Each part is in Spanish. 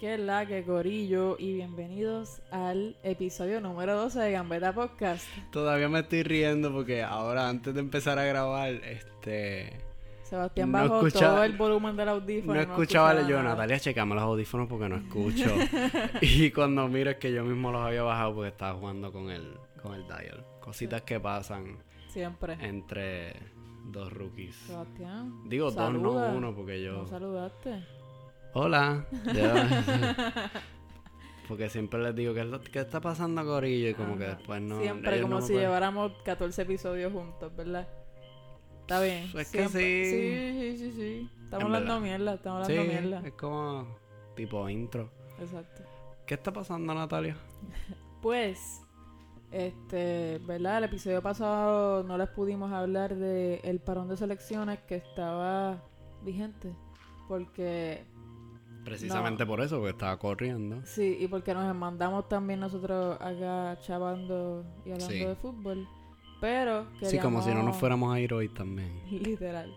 ¿Qué es la que gorillo? Y bienvenidos al episodio número 12 de Gambeta Podcast. Todavía me estoy riendo porque ahora antes de empezar a grabar, este... Sebastián No bajó todo el volumen del audífono. No y escuchaba yo. Natalia, checame los audífonos porque no escucho. y cuando miro es que yo mismo los había bajado porque estaba jugando con el, con el dial. Cositas que pasan Siempre. entre dos rookies. Sebastián. Digo dos, saluda. no uno, porque yo... ¿No saludaste? Hola. Porque siempre les digo, ¿qué, es lo- qué está pasando, Corillo? Y como que después no... Siempre como no si pueden- lleváramos 14 episodios juntos, ¿verdad? Está bien. Es que Siempre- sí. Sí, sí, sí, sí. Estamos En hablando verdad. mierda, estamos Sí, hablando mierda. es como tipo intro. Exacto. ¿Qué está pasando, Natalia? Pues, este, ¿verdad? El episodio pasado no les pudimos hablar de el parón de selecciones que estaba vigente. Porque, Precisamente por eso, porque estaba corriendo. sí, y porque nos mandamos también nosotros acá chavando y hablando Sí. de fútbol. Pero, Sí, como si no nos fuéramos a ir hoy también. Literal.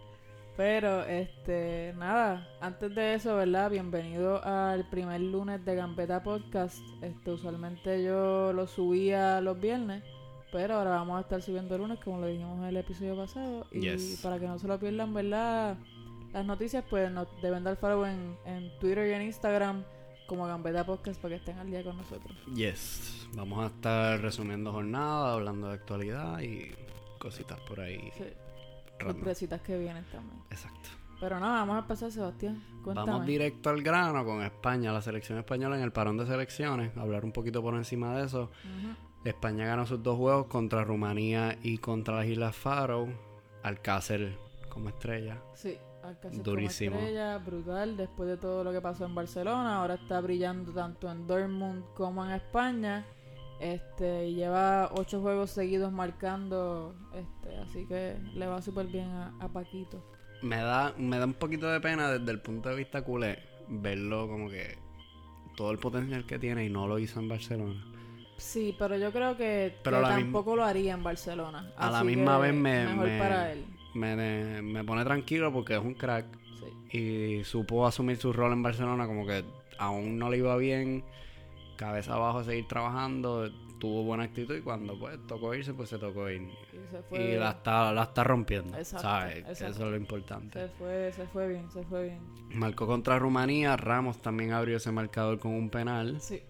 Pero, este, nada, antes de eso, ¿verdad? Bienvenido al primer lunes de Gambeta Podcast. Este, usualmente yo lo subía los viernes, pero ahora vamos a estar subiendo el lunes, como lo dijimos en el episodio pasado. Y Yes. para que no se lo pierdan, ¿verdad? Las noticias, pues nos deben dar follow en, en Twitter y en Instagram como Gambeta Podcast para que estén al día con nosotros. Yes. Vamos a estar resumiendo jornada, hablando de actualidad y cositas por ahí. Sí, sorpresitas que vienen también. Exacto. Pero nada, vamos a empezar, Sebastián. Cuéntame. Vamos directo al grano con España, la selección española en el parón de selecciones. Hablar un poquito por encima de eso. España ganó sus dos juegos contra Rumanía y contra las Islas Faroe. Alcácer como estrella. Sí, Alcácer Durísimo. como estrella, brutal, después de todo lo que pasó en Barcelona, ahora está brillando tanto en Dortmund como en España. Este, y lleva ocho juegos seguidos marcando, este, así que le va súper bien a, a Paquito. Me da, me da un poquito de pena desde el punto de vista culé verlo como que todo el potencial que tiene y no lo hizo en Barcelona. Sí, pero yo creo que, Pero que tampoco lo haría en Barcelona. A la misma que vez me- mejor me- para él. Me, me pone tranquilo porque es un crack Sí. y supo asumir su rol en Barcelona como que aún no le iba bien, cabeza abajo seguir trabajando, tuvo buena actitud y cuando pues tocó irse pues se tocó ir. Y se fue, Y la está, la está rompiendo, Exacto, ¿sabes? exacto. Eso es lo importante. se fue, se fue bien, se fue bien. Marcó contra Rumanía, Ramos también abrió ese marcador con un penal. Sí.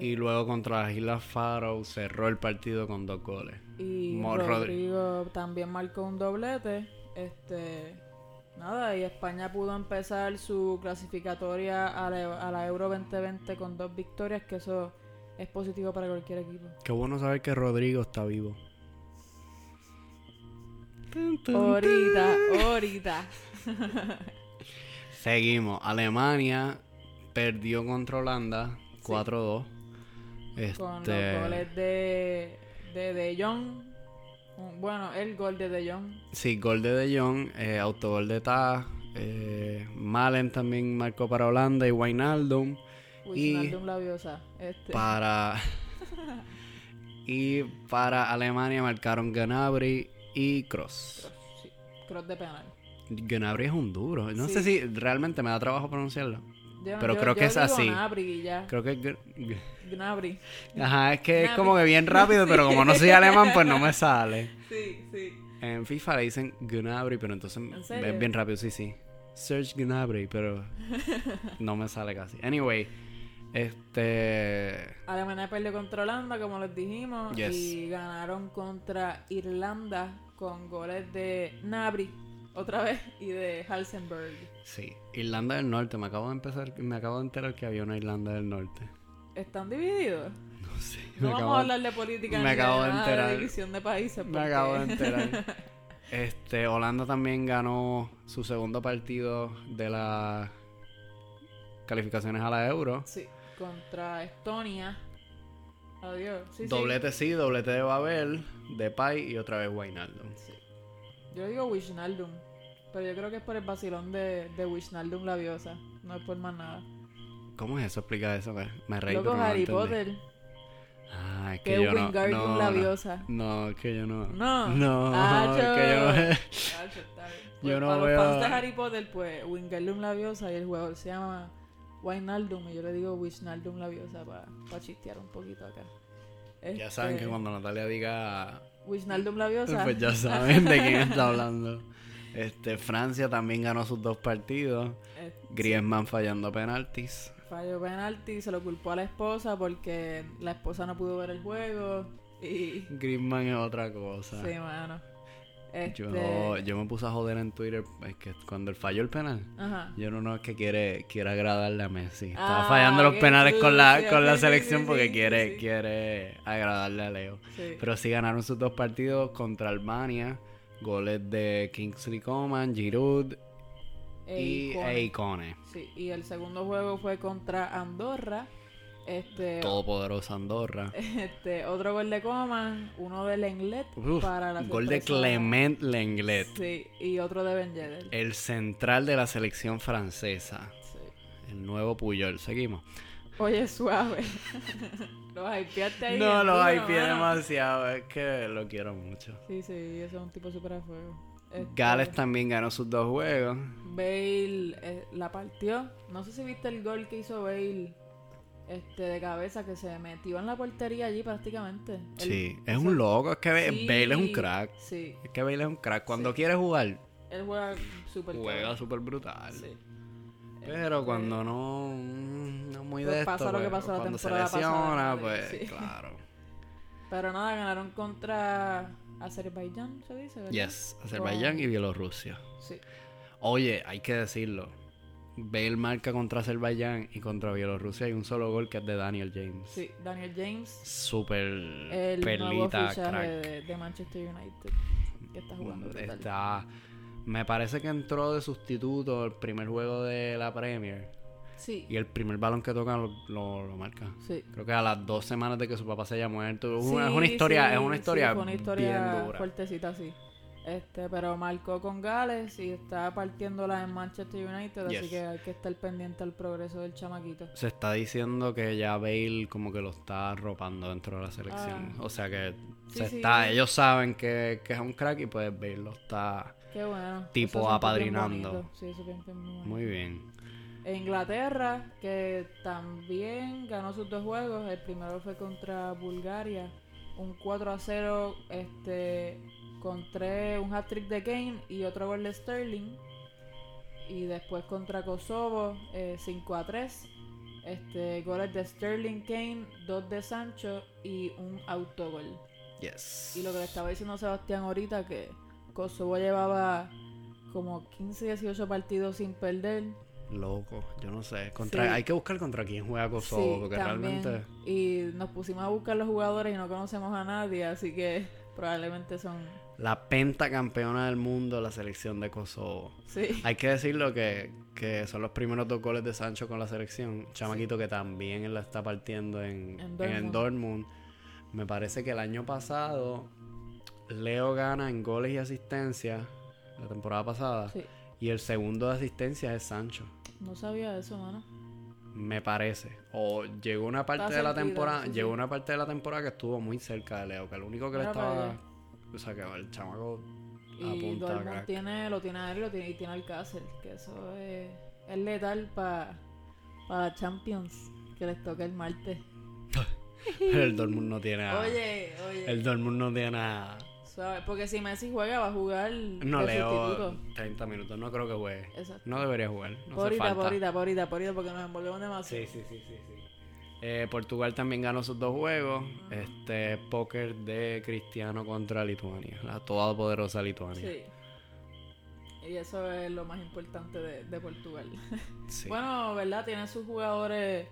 Y luego contra las Islas Faroe cerró el partido con dos goles. Y Mo- Rodrigo también marcó un doblete. Este, nada, y España pudo empezar su clasificatoria a la, a la Euro 2020 con dos victorias, que eso es positivo para cualquier equipo. Qué bueno saber que Rodrigo está vivo. Ahorita, ahorita. Seguimos. Alemania perdió contra Holanda 4-2. Con Este, los goles de, de De Jong. Bueno, el gol de De Jong. Sí, gol de De Jong, eh, autogol de Tah. Eh, Malen también marcó para Holanda y Wijnaldum. Y- Wijnaldum Labiosa. Este, Para. y para Alemania marcaron Gnabry y Cross. sí, cross de penal. Gnabry es un duro. No Sí. sé si realmente me da trabajo pronunciarlo. Yo- Pero yo- creo que es así. Gnabry ya. Creo que. es Gnabry. Ajá, es que es Gnabry. como que bien rápido, pero como no soy alemán, pues no me sale. Sí, sí. En FIFA le dicen Gnabry, pero entonces es bien rápido, sí, sí. Search Gnabry, pero no me sale casi. Anyway, este. Alemania perdió contra Holanda, como les dijimos, Yes. y ganaron contra Irlanda con goles de Nabri, otra vez, y de Halsenberg. Sí, Irlanda del Norte. Me acabo de empezar, me acabo de enterar que había una Irlanda del Norte. ¿Están divididos? No sé. No vamos acabo a hablar de política me ni acabo de nada enterar. de división de países. Me acabo de enterar. Este, Holanda también ganó su segundo partido de las calificaciones a la Euro. sí, contra Estonia. Adiós. Sí, doblete sí, doblete de Babel, de Pai y otra vez Wijnaldum. Sí. Yo digo Wijnaldum, pero yo creo que es por el vacilón de, de Wijnaldum Labiosa, no es por más nada. ¿Cómo es eso? Explica eso, me, me reí, Loco no Harry. Potter, Ah, es que que yo no, no. Labiosa. No, es que yo no. No. No, Ah, es que yo no. Yo Pues no para veo- los fans de Harry Potter, pues Wingardium Laviosa y el jugador se llama Wijnaldum y yo le digo Wijnaldum Laviosa para chistear un poquito acá. Ya saben que Este, cuando Natalia diga, Wijnaldum Laviosa. pues ya saben de quién está hablando. Este, Francia también ganó sus dos partidos. Eh, Griezmann fallando penaltis. Falló penalti, se lo culpó a la esposa porque la esposa no pudo ver el juego. Y. Griezmann es otra cosa. Sí, mano. Este, Yo, yo me puse a joder en Twitter, es que cuando él falló el penal, Ajá. yo no, no es que quiere, quiere agradarle a Messi. Estaba Ah, fallando los penales con la, con la sí, selección porque quiere, quiere agradarle a Leo. Sí. Pero sí ganaron sus dos partidos contra Albania. Goles de Kingsley Coman, Giroud E y Icone. Eikone. Sí, y el segundo juego fue contra Andorra. Este, Todopoderosa Andorra. este otro gol de Coman, uno de Lenglet Uf, para la gol de Clement Lenglet. Sí, y otro de Ben Yedder. El central de la selección francesa. Sí. El nuevo Puyol. Seguimos. Oye, suave. los hypeaste ahí. No, en lo duro, hypeé demasiado. Es que lo quiero mucho. Sí, sí, eso es un tipo súper a fuego. Este, Gales también ganó sus dos juegos. Bale eh, la partió. No sé si viste el gol que hizo Bale este, de cabeza que se metió en la portería allí prácticamente. Sí, es un loco. Es que Sí, Bale es un crack. Sí, Es que Bale es un crack. Cuando Sí. quiere jugar, él juega súper juega súper brutal. Sí. Pero cuando no, mm, no muy Pues de pasa esto, lo que pues, pasó la cuando se temporada lesiona, pasada, pues sí. claro. Pero nada, ganaron contra Azerbaiyán, se dice, ¿verdad? Yes, Azerbaiyán y Bielorrusia. Sí. Oye, hay que decirlo. Bale marca contra Azerbaiyán y contra Bielorrusia hay un solo gol que es de Daniel James. Sí, Daniel James, nuevo perlita, fichaje crack. de, de Manchester United, que está jugando brutal. Me parece que entró de sustituto el primer juego de la Premier Sí, y el primer balón que toca lo, lo- lo marca. sí. Creo que a las dos semanas de que su papá se haya muerto. Sí, es una historia, es una historia, fue una historia bien dura. fuertecita, sí. Este, pero marcó con Gales y está partiéndola en Manchester United, así que hay que estar pendiente al progreso del chamaquito. Se está diciendo que ya Bale como que lo está arropando dentro de la selección. Ah. O sea que Sí, se sí. está, ellos saben que, que es un crack y pues Bale lo está Qué bueno. Tipo Eso apadrinando. bien bonito. Sí, eso es bien, bien bonito. muy bien. E Inglaterra, que también ganó sus dos juegos. El primero fue contra Bulgaria. Un 4 a 0 este, con tres, un hat-trick de Kane y otro gol de Sterling. Y después contra Kosovo, eh, 5 a 3. Este, goles de Sterling, Kane, dos de Sancho y un autogol. Yes. Y lo que le estaba diciendo Sebastián ahorita, que Kosovo llevaba como 15, 18 partidos sin perder. Loco, yo no sé. Contra, Sí. Hay que buscar contra quién juega Kosovo, Sí, porque también. realmente... Y nos pusimos a buscar los jugadores y no conocemos a nadie, así que probablemente son... La pentacampeona del mundo, la selección de Kosovo. Sí, Hay que decirlo que, que son los primeros dos goles de Sancho con la selección. Chamaquito que también la está partiendo en, En en el Dortmund. Dortmund. Me parece que el año pasado Leo gana en goles y asistencias la temporada pasada. sí. Y el segundo de asistencia es Sancho. No sabía eso, mano. Me parece. O llegó una parte Está de la temporada. llegó una parte de la temporada que estuvo muy cerca de Leo. Que el único que le estaba. O sea que el chamaco Y Dortmund tiene, lo tiene a él y, lo tiene, y tiene al Castle, que eso es, es letal para la Champions, que les toca el martes. Pero el Dortmund no tiene a. Oye, oye, El Dortmund no tiene a. suave, porque si Messi juega va a jugar No leo sustituto. 30 minutos. No creo que juegue. Exacto. No debería jugar. No hace Porita, falta. porita, porita, porita, porque nos envolvemos demasiado. Sí, sí, sí, sí, sí. Eh, Portugal también ganó sus dos juegos. Este póker de Cristiano contra Lituania. La todopoderosa Lituania. Sí. Y eso es lo más importante de, de Portugal. Sí. Bueno, ¿verdad? Tiene sus jugadores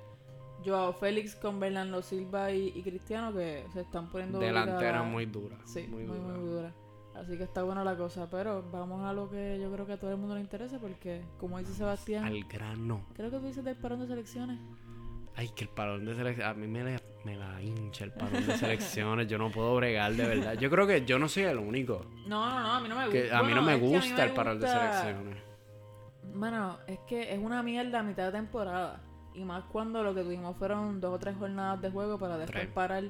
Joao Félix con Bernardo Silva y, y Cristiano que se están poniendo Delantera muy dura. Sí, muy, muy, dura. muy dura. Así que está buena la cosa. Pero vamos a lo que yo creo que a todo el mundo le interesa porque, como dice Sebastián, Al grano. creo que tú dices de selecciones. Ay, que el parón de selecciones. A mí me, la- me la hincha el parón de selecciones. Yo no puedo bregar, de verdad. Yo creo que yo no soy el único. No, no, no, a mí no me gusta. Que a mí no me a mí gusta me el parón de selecciones. Bueno, es que es una mierda a mitad de temporada. Y más cuando lo que tuvimos fueron dos o tres jornadas de juego para después parar.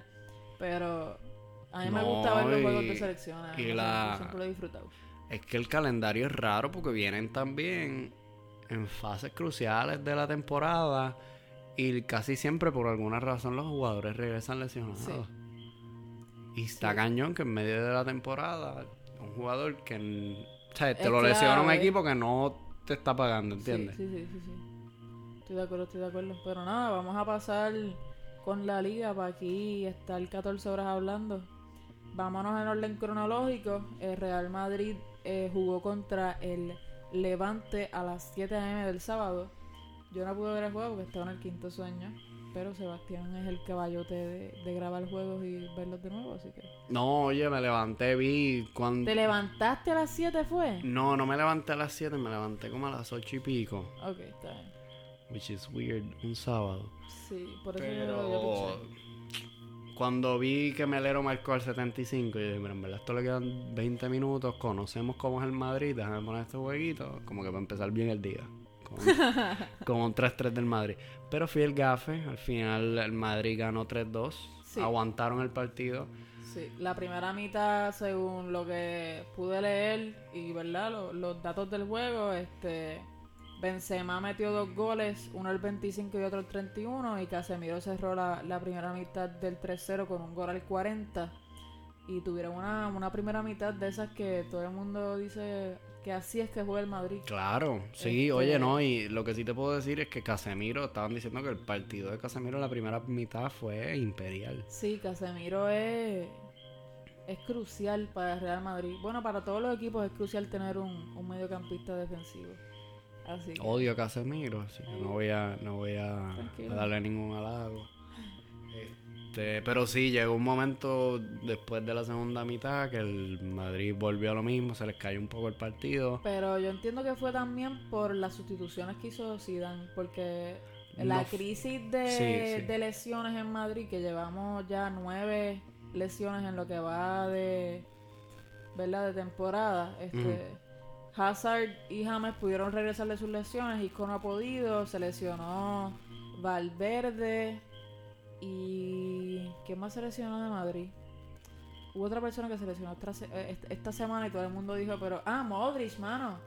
Pero a mí me gusta ver los y- juegos de selecciones. y la- siempre lo he disfrutado. Es que el calendario es raro porque vienen también en fases cruciales de la temporada y casi siempre por alguna razón los jugadores regresan lesionados. Sí. Y está Sí. cañón que en medio de la temporada un jugador que o sea, te Es lo lesiona un equipo que no te está pagando, ¿entiendes? Sí, sí, sí, sí, sí. Estoy de acuerdo, estoy de acuerdo. Pero nada, vamos a pasar con la liga para aquí estar 14 horas hablando. Vámonos en orden cronológico. El Real Madrid eh, jugó contra el Levante a las 7 am del sábado. Yo no pude ver el juego porque estaba en el quinto sueño. Pero Sebastián es el caballote de, de grabar juegos y verlos de nuevo, así que... No, oye, me levanté, vi cuando... ¿Te levantaste a las 7 fue? No, no me levanté a las 7, me levanté como a las 8 y pico. Ok, está bien. Which is weird, un sábado. Sí, por eso yo lo Pero cuando vi que Melero marcó al 75, yo dije, mira, en verdad esto le quedan 20 minutos, conocemos cómo es el Madrid, déjame poner este jueguito, como que para empezar bien el día. Con, con un 3-3 del Madrid. Pero fui el gafe, al final el Madrid ganó 3-2, Sí. aguantaron el partido. Sí, la primera mitad, según lo que pude leer y verdad Lo- los datos del juego, este Benzema metió dos goles, uno el 25 y otro el 31 y Casemiro cerró la, la primera mitad del 3-0 con un gol al 40 y tuvieron una, una primera mitad de esas que todo el mundo dice que así es que juega el Madrid. Claro, sí, Este- oye, no, y lo que sí te puedo decir es que Casemiro, estaban diciendo que el partido de Casemiro en la primera mitad fue imperial. Sí, Casemiro es, es crucial para el Real Madrid. Bueno, para todos los equipos es crucial tener un, un mediocampista defensivo. Así que, Odio a Casemiro, así que no voy a, no voy a, darle ningún halago. Este, pero sí, llegó un momento después de la segunda mitad que el Madrid volvió a lo mismo, se les cayó un poco el partido. Pero yo entiendo que fue también por las sustituciones que hizo Zidane, porque la No crisis de, Sí, sí. de lesiones en Madrid, que llevamos ya nueve lesiones en lo que va de, ¿verdad? de temporada, este, Hazard y James pudieron regresar de sus lesiones, Isco no ha podido, se lesionó Valverde y ¿qué más se lesionó de Madrid? Hubo otra persona que se lesionó eh, esta- esta semana y todo el mundo dijo, pero ah, Modric, mano.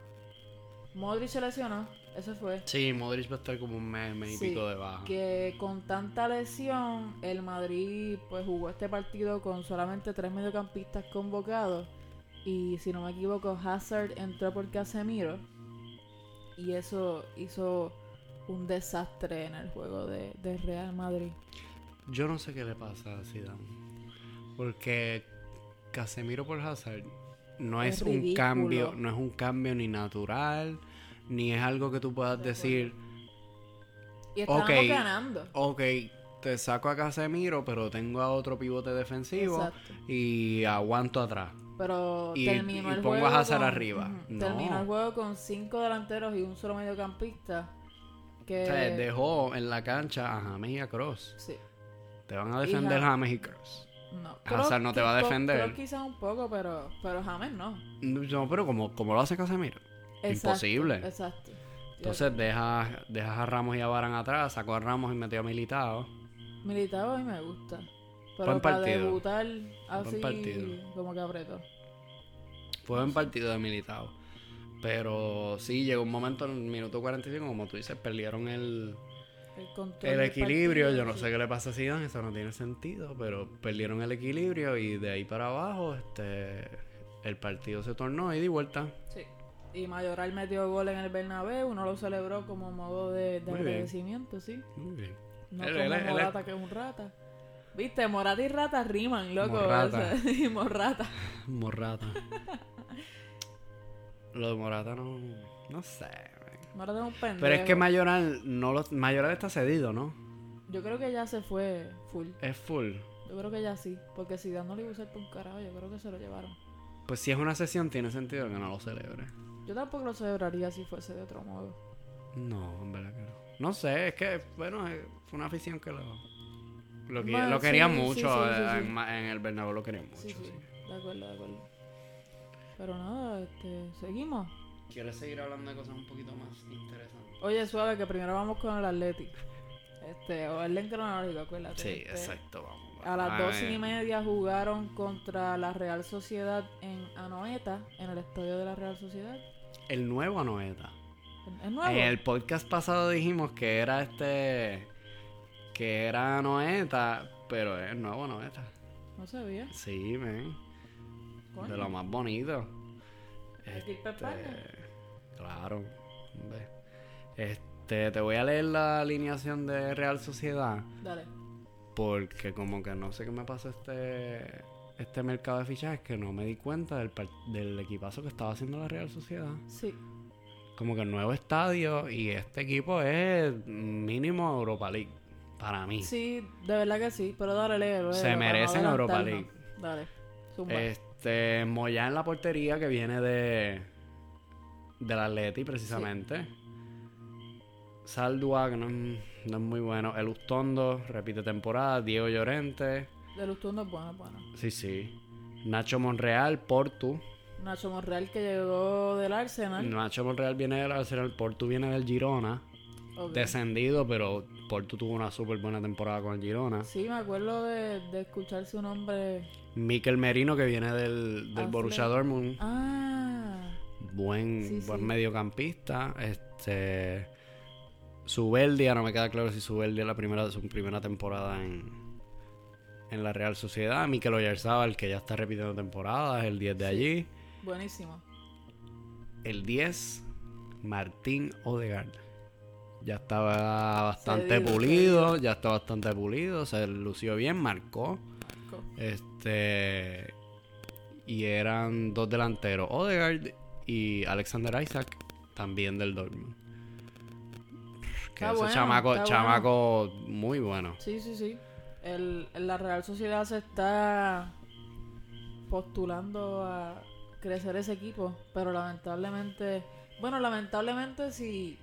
Modric se lesionó, eso fue. Sí, Modric va a estar como un mes, mes y Sí, pico de baja. Que con tanta lesión, el Madrid pues jugó este partido con solamente tres mediocampistas convocados. Y si no me equivoco, Hazard entró por Casemiro. Y eso hizo un desastre en el juego de, de Real Madrid. Yo no sé qué le pasa a Zidane. Porque Casemiro por Hazard no Es es, un cambio, no es un cambio ni natural, ni es algo que tú puedas De decir, Y estábamos Ok. ganando. ok, te saco a Casemiro, pero tengo a otro pivote defensivo Exacto. y aguanto atrás. Pero Y- terminó y el pongo a juego. Hazard con- arriba. Ujú. No. Terminó el juego con cinco delanteros y un solo mediocampista. Que. O sea, dejó en la cancha a James y a Cross. Sí. Te van a defender Ja- James y Cross. No. Hazard no te va a defender. Quizás un poco, pero, pero James no. No, pero como, como lo hace Casemiro. Exacto, Imposible. Exacto. Entonces dejas dejas a Ramos y a Varan atrás, sacó a Ramos y metió a Militao. Militao a mí me gusta. Pero Buen para partido. debutar así, partido. como que apretó. Fue un partido de Militao. Pero sí, llegó un momento en el minuto 45, como tú dices, perdieron el, El, control el equilibrio. Yo no sé qué le pasa a Zidane, eso no tiene sentido, pero perdieron el equilibrio y de ahí para abajo este el partido se tornó y di vuelta. Sí. Y Mayoral metió gol en el Bernabéu, uno lo celebró como modo de, de agradecimiento, sí. Muy bien. No Él- como Morata, que es un rata. Viste, Morata y rata riman, loco. Morrata. o sea, y Morrata. Morata. Lo de Morata no, no sé. Un pendejo. Pero es que Mayoral no lo, Mayoral está cedido, ¿no? Yo creo que ya se fue full. Es full. Yo creo que ya sí. Porque si Dan no le iba a usar por un carajo, yo creo que se lo llevaron. Pues si es una sesión, tiene sentido que no lo celebre. Yo tampoco lo celebraría si fuese de otro modo. No, en verdad que no. No sé, es que, bueno, fue una afición que lo, lo, que- Bueno, lo quería sí, mucho. sí, sí, eh. En, el Bernabéu lo querían mucho. Sí. De acuerdo, de acuerdo. Pero nada, este, seguimos. ¿Quieres seguir hablando de cosas un poquito más interesantes? Oye, suave, que primero vamos con el Athletic. Este, orden cronológico, acuérdate. Sí, Este, exacto, vamos. A las Ah, dos eh, y media jugaron contra la Real Sociedad en Anoeta, en el estadio de la Real Sociedad. El nuevo Anoeta. ¿Es nuevo? En el podcast pasado dijimos que era este. Que era Noeta, pero es nuevo Noeta. No sabía. Sí, men. De lo más bonito. ¿El Quilpes Este, claro. hombre. Este, te voy a leer la alineación de Real Sociedad. Dale. Porque como que no sé qué me pasa este este mercado de fichajes que no me di cuenta del, del equipazo que estaba haciendo la Real Sociedad. Sí. Como que el nuevo estadio y este equipo es mínimo Europa League para mí. Sí, de verdad que sí. Pero dale, léelo. Se merecen Europa adelantarnos. Dale. Zumba. Este, Moya en la portería que viene de del Atleti precisamente. Saldua que no, es- no es muy bueno. El Ustondo repite temporada. Diego Llorente. De los turnos, bueno, bueno. Sí, sí. Nacho Monreal, Portu. Nacho Monreal que llegó del Arsenal. Nacho Monreal viene del Arsenal, Portu viene del Girona. Descendido, pero Portu tuvo una súper buena temporada con el Girona. Sí, me acuerdo de, de escuchar su nombre. Mikel Merino que viene del, del Ah, Borussia. Dortmund. Ah, Buen, Sí, buen sí. mediocampista. Este. Subeldia, no me queda claro si Subeldia es la primera, su primera temporada en, en la Real Sociedad. Mikel Oyarzabal, que ya está repitiendo temporadas, el 10 de allí. buenísimo. El 10, Martín Odegaard. Ya estaba bastante pulido, ya está bastante pulido, se lució bien, marcó. Este. Y eran dos delanteros, Odegaard y Alexander Isaac, también del Dortmund. Que Está ese bueno, chamaco, chamaco muy bueno. Sí, sí, sí. El, la Real Sociedad se está postulando a crecer ese equipo, pero lamentablemente, bueno, lamentablemente sí,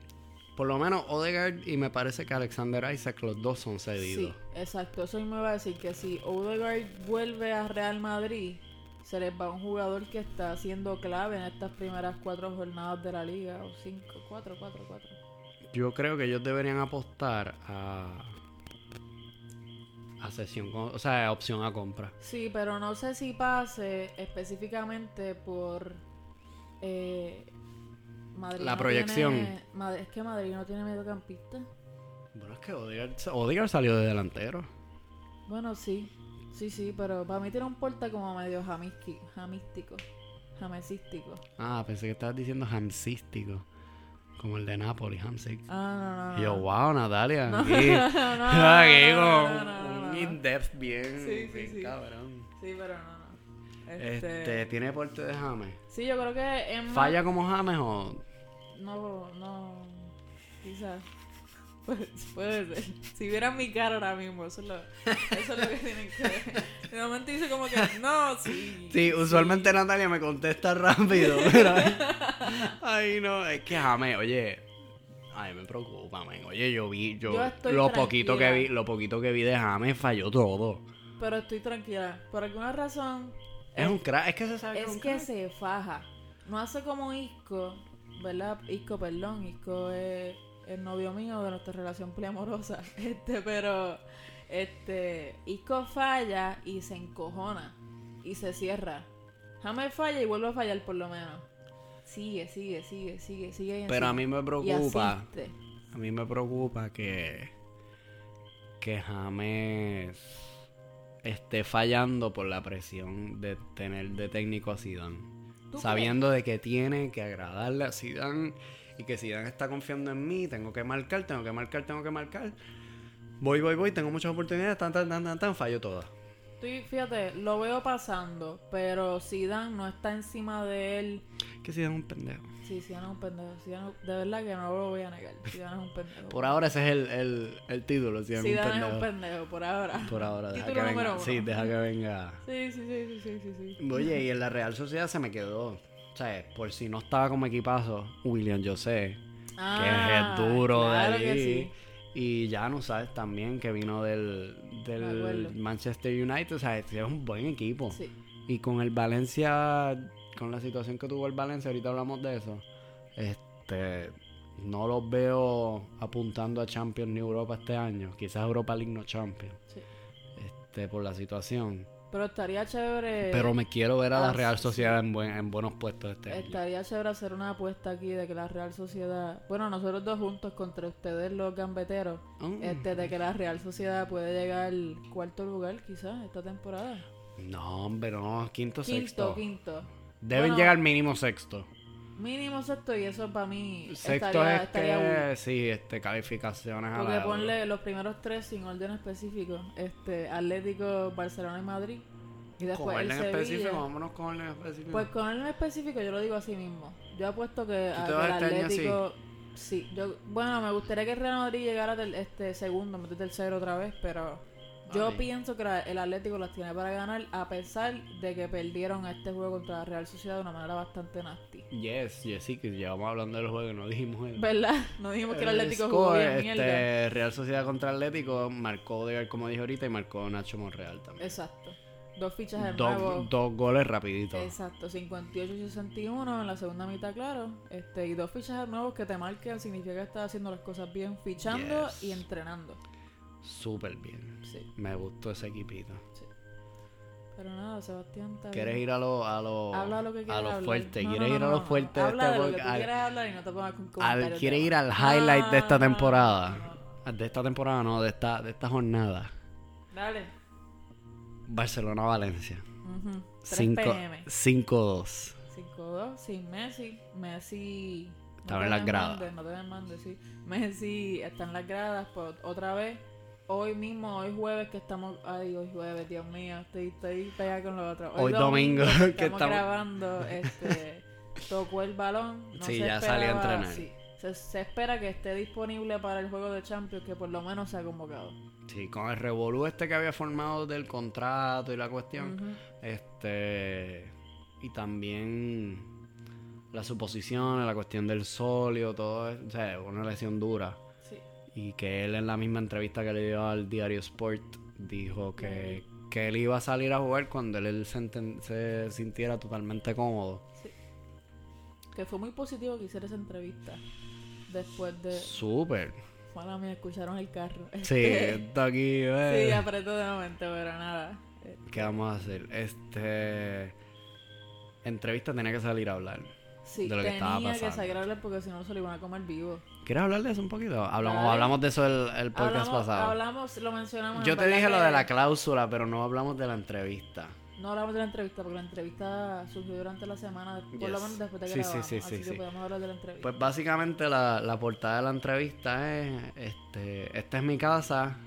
Por lo menos Odegaard y me parece que Alexander Isaac, los dos son cedidos. sí, exacto, eso me va a decir que si Odegaard vuelve a Real Madrid, se les va un jugador que está siendo clave en estas primeras cuatro jornadas de la liga, o cinco, cuatro, cuatro, cuatro. Yo creo que ellos deberían apostar a. a sesión, o sea, a opción a compra. Sí, pero no sé si pase específicamente por eh, Madrid. La no proyección. tiene- es que Madrid no tiene mediocampista. Bueno, es que Odegaard, Odegaard salió de delantero. Bueno, sí, sí, sí, pero para mí tiene un porta como medio jamisqui- jamístico, jamesístico. Ah, pensé que estabas diciendo hamsístico. Como el de Napoli, Hamsik. Ah, no, no, no. Y yo, wow, Natalia. No, Aquí, aquí un in-depth bien, Sí, sí, bien sí. cabrón. Sí, pero no, no. Este, Este, ¿tiene porte de James? Sí, yo creo que ¿Falla como James o...? No, no. Quizás. Puede, puede ser. Si vieran mi cara ahora mismo, eso es lo, eso es lo que tienen que ver. De momento dice como que, no, sí. Sí, usualmente Natalia me contesta rápido, pero... Ay, no, es que James, oye... Ay, me preocupa, men. Oye, yo vi, yo... Yo estoy lo poquito que vi, lo poquito que vi de James falló todo. Pero estoy tranquila. Por alguna razón, Es un crack, es que se sabe que es es un que se faja. No hace como Isco, ¿verdad? Isco, perdón. Isco es el novio mío de nuestra relación poliamorosa. Este, pero. Este. Isco falla y se encojona. Y se cierra. James falla y vuelve a fallar por lo menos. Sigue, sigue, sigue, sigue, sigue. Pero a mí me preocupa... A mí me preocupa que que James esté fallando por la presión de tener de técnico a Zidane. ¿Tú Sabiendo de que tiene que agradarle a Zidane y que Zidane está confiando en mí, tengo que marcar, tengo que marcar, tengo que marcar. Voy, voy, voy, tengo muchas oportunidades, tan, tan, tan, tan, tan, fallo todas. Estoy, fíjate, lo veo pasando, pero Zidane no está encima de él. Que Zidane es un pendejo. Sí, Zidane es un pendejo. Zidane- de verdad que no lo voy a negar. Zidane es un pendejo. Por ahora ese es el, el, el título, Zidane, es un Zidane es pendejo. un pendejo, por ahora. Por ahora, deja que venga. uno. Sí, deja que venga. Sí, sí, sí, sí, sí, sí, sí. Oye, y en la Real Sociedad se me quedó. O sea, por si no estaba como equipazo, William José, Ah, que es el duro claro de allí. sí. Y ya no sabes también que vino del, del. Manchester United. O sea, es un buen equipo. Sí. Y con el Valencia, con la situación que tuvo el Valencia, ahorita hablamos de eso. Este, no los veo apuntando a Champions ni Europa este año. Quizás Europa League no Champions. Sí. Este, por la situación. Pero estaría chévere. Pero me quiero ver a la Real. Sociedad en, buen- en buenos puestos este año. Estaría chévere hacer una apuesta aquí de que la Real Sociedad, bueno, nosotros dos juntos contra ustedes los gambeteros, Mm. este, de que la Real Sociedad puede llegar al cuarto lugar quizás esta temporada. No, hombre, no. Quinto, Quinto, sexto. quinto. Deben Bueno, llegar mínimo sexto. Mínimo sexto y eso para mí Sexto estaría, es estaría que, bueno. sí, este, calificaciones a Porque la ponle los primeros tres sin orden específico, este, Atlético, Barcelona y Madrid. Y después Con el orden Sevilla. específico, vámonos con orden específico. Pues con orden específico yo lo digo así mismo. Yo apuesto que, ¿Tú a- el este Atlético... Sí, yo, bueno, me gustaría que el Real Madrid llegara del este segundo, del tercero otra vez, pero yo pienso que el Atlético las tiene para ganar, a pesar de que perdieron este juego contra la Real Sociedad de una manera bastante nasty. Yes, yes, sí, que llevamos hablando del juego y no dijimos eso. ¿Verdad? No dijimos que el Atlético jugó bien mierda. este, Real Sociedad contra Atlético, marcó Odegaard como dije ahorita y marcó Nacho Monreal también. Exacto. Dos fichas de nuevo. dos goles rapiditos. Exacto, 58 y 61 en la segunda mitad, claro. Este, y dos fichas nuevos que te marquen significa que estás haciendo las cosas bien, fichando Yes. y entrenando. Súper bien. Sí, Me gustó ese equipito. sí. Pero nada, Sebastián, está ¿Quieres bien. ir a lo, a lo, Habla lo que a lo fuerte? No, ¿Quieres no, ir no, a lo fuerte de Habla este de lo que tú Al- quieras hablar y no te pongas con al-. ¿Quieres ir al highlight de esta temporada? De esta temporada, no, de esta, de esta jornada. Dale. Barcelona-Valencia. Ujú. 3 5 pm. 5-2. 5-2, sin Messi. Messi. Estaba en las gradas. no te me mandes, sí. Messi está en las gradas por otra vez. Hoy mismo, hoy jueves que estamos. Ay, hoy jueves, Dios mío, estoy, estoy pegada con lo otro. Hoy domingo, que que estamos, estamos- grabando. Este, tocó el balón. No Sí, se ya salió a entrenar. sí. Se, se espera que esté disponible para el juego de Champions, que por lo menos se ha convocado. Sí, con el revolú este que había formado del contrato y la cuestión. Este. Y también las suposiciones, la cuestión del solio, todo. O sea, una lesión dura. Sí. Y que él en la misma entrevista que le dio al diario Sport dijo que, que él iba a salir a jugar cuando él, él se, sintiera totalmente cómodo. Que fue muy positivo que hiciera esa entrevista. Después de. Súper. Mala mía, escucharon el carro. Sí, Este, está aquí. Sí, eh. apretó de momento, pero nada. Eh, ¿Qué vamos a hacer? Este. Entrevista tenía que salir a hablar. Sí, de lo que estaba tenía que pasando. salir a hablar porque si no se lo iban a comer vivo. ¿Quieres hablar de eso un poquito? Hablamos, Dale. hablamos de eso el, el podcast Hablamos, pasado. hablamos, lo mencionamos. Yo te dije lo que de la cláusula, pero no hablamos de la entrevista. No hablamos de la entrevista porque la entrevista surgió durante la semana, por lo Yes. menos después de que Sí, sí, grabamos. sí, así sí, que sí. podemos hablar de la entrevista. Pues básicamente la, la portada de la entrevista es, este, esta es mi casa,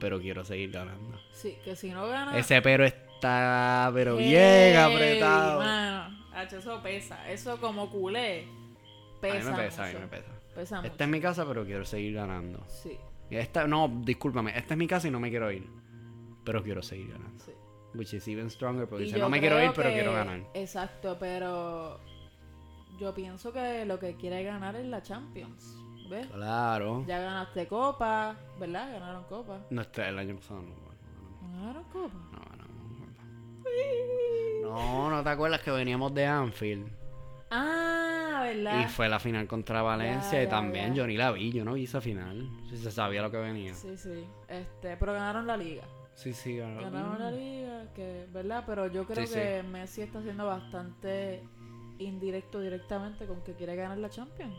pero quiero seguir ganando. sí, que si no gana... Ese pero está, pero ¡Hey, bien apretado. Mano, Hacho, eso pesa. Eso como culé. A Pesa mí me pesa, a mí mucho. me pesa. Pesa mucho. Esta es mi casa, pero quiero seguir ganando. Sí, esta, no, discúlpame, esta es mi casa y no me quiero ir, pero quiero seguir ganando. sí. Which is even stronger, porque dice, no me quiero ir, pero que- quiero ganar. Exacto, pero yo pienso que lo que quiere ganar es la Champions. ¿Ves? Claro. Ya ganaste Copa, ¿verdad? Ganaron Copa. No, este, el año pasado no. no, ¿No ganaron Copa? No, no, no. No, no te acuerdas que veníamos de Anfield. Ah, ¿verdad? Y fue la final contra Valencia Ya, y también ya. yo ni la vi, yo no vi esa final. Si se sabía lo que venía. Sí, sí. Este, pero ganaron la liga. Sí, sí, ganó. Ganaron la liga, que, ¿verdad? Pero yo creo Sí, que Messi está siendo bastante indirecto directamente con que quiere ganar la Champions.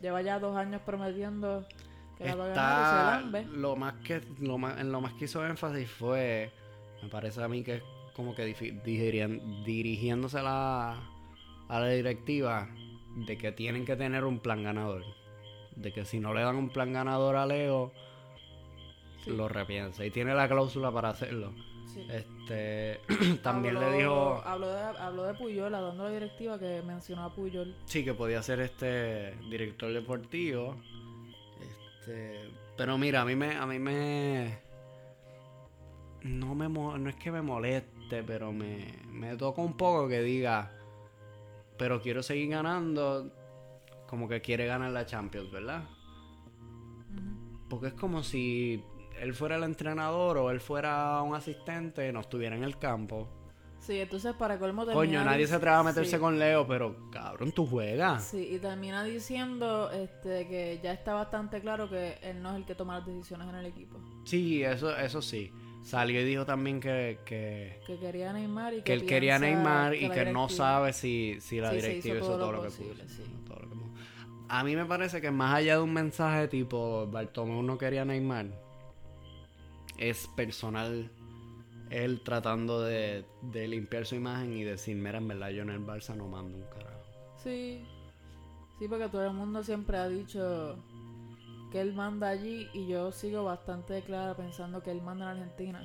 Lleva ya dos años prometiendo que la va a ganar y se Está, lo más que lo más, en lo más que hizo énfasis fue me parece a mí que es como que dirigiéndose a la, a la directiva de que tienen que tener un plan ganador de que si no le dan un plan ganador a Leo Sí. lo repiensa y tiene la cláusula para hacerlo Sí. este también Habló- le dijo Habló de, habló de Puyol, hablando de la directiva que mencionó a Puyol. Sí, que podía ser este director deportivo. Este, pero mira, a mí me a mí me no me no es que me moleste, pero me me toca un poco que diga, pero quiero seguir ganando como que quiere ganar la Champions, ¿verdad? Porque es como si él fuera el entrenador o él fuera un asistente y no estuviera en el campo. Sí, entonces para colmo Coño, termina nadie dic- se atreve a meterse sí. con Leo, pero cabrón, tú juegas. Sí, y termina diciendo este, que ya está bastante claro que él no es el que toma las decisiones en el equipo. Sí, eso, eso sí. Salió y dijo también que, que, Que quería Neymar y que, que él quería Neymar y que no sabe si, si la Sí, directiva hizo todo todo, lo que posible, puso. sí. todo lo que puso. A mí me parece que más allá de un mensaje tipo Bartomeu no quería Neymar, es personal él tratando de, de limpiar su imagen y decir, mira, en verdad yo en el Barça no mando un carajo. Sí. Sí, porque todo el mundo siempre ha dicho que él manda allí y yo sigo bastante clara pensando que él manda en Argentina.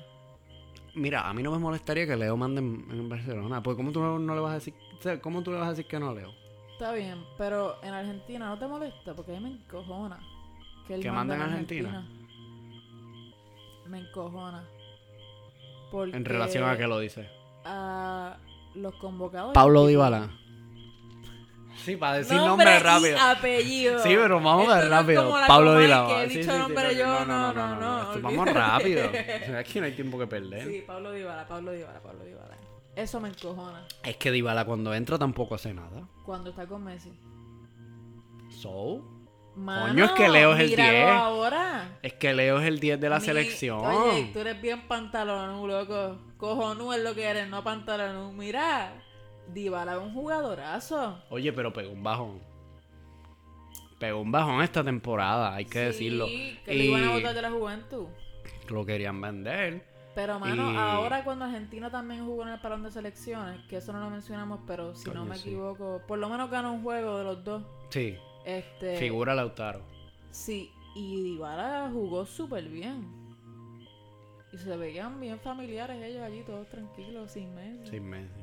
Mira, a mí no me molestaría que Leo mande en, en Barcelona, porque ¿cómo tú no, no le vas a decir, o sea, cómo tú le vas a decir que no, Leo? Está bien, pero en Argentina no te molesta porque a mí me encojona. Que, él ¿Que manda en Argentina? Me encojona. Porque En relación a qué lo dice. a los convocados. Pablo Dybala. Sí, para decir Nombre nombre y rápido. apellido. Sí, pero vamos a ver rápido. Pablo he Sí, dicho sí, sí, nombre yo, no, no, no. Vamos rápido. Aquí no hay tiempo que perder. Sí, Pablo Dybala, Pablo Dybala, Pablo Dybala. Eso me encojona Es que Dybala cuando entra tampoco hace nada. cuando está con Messi. So, Mano, Coño, es que Leo es el míralo 10. ahora. es que Leo es el 10 de la Mi- selección. Oye, tú eres bien pantalonú, loco. Cojonú es lo que eres, no pantalonú. Mira, Dybala es un jugadorazo. Oye, pero pegó un bajón. Pegó un bajón esta temporada, hay que Sí, decirlo. Que le iban a votar de la juventud. lo querían vender. Pero, mano, Y- ahora cuando Argentina también jugó en el parón de selecciones, que eso no lo mencionamos, pero si no me sí. equivoco, por lo menos ganó un juego de los dos. Sí, Este, figura Lautaro. Sí, y Dybala jugó súper bien. Y se veían bien familiares ellos allí, todos tranquilos, sin Messi. Sin Messi.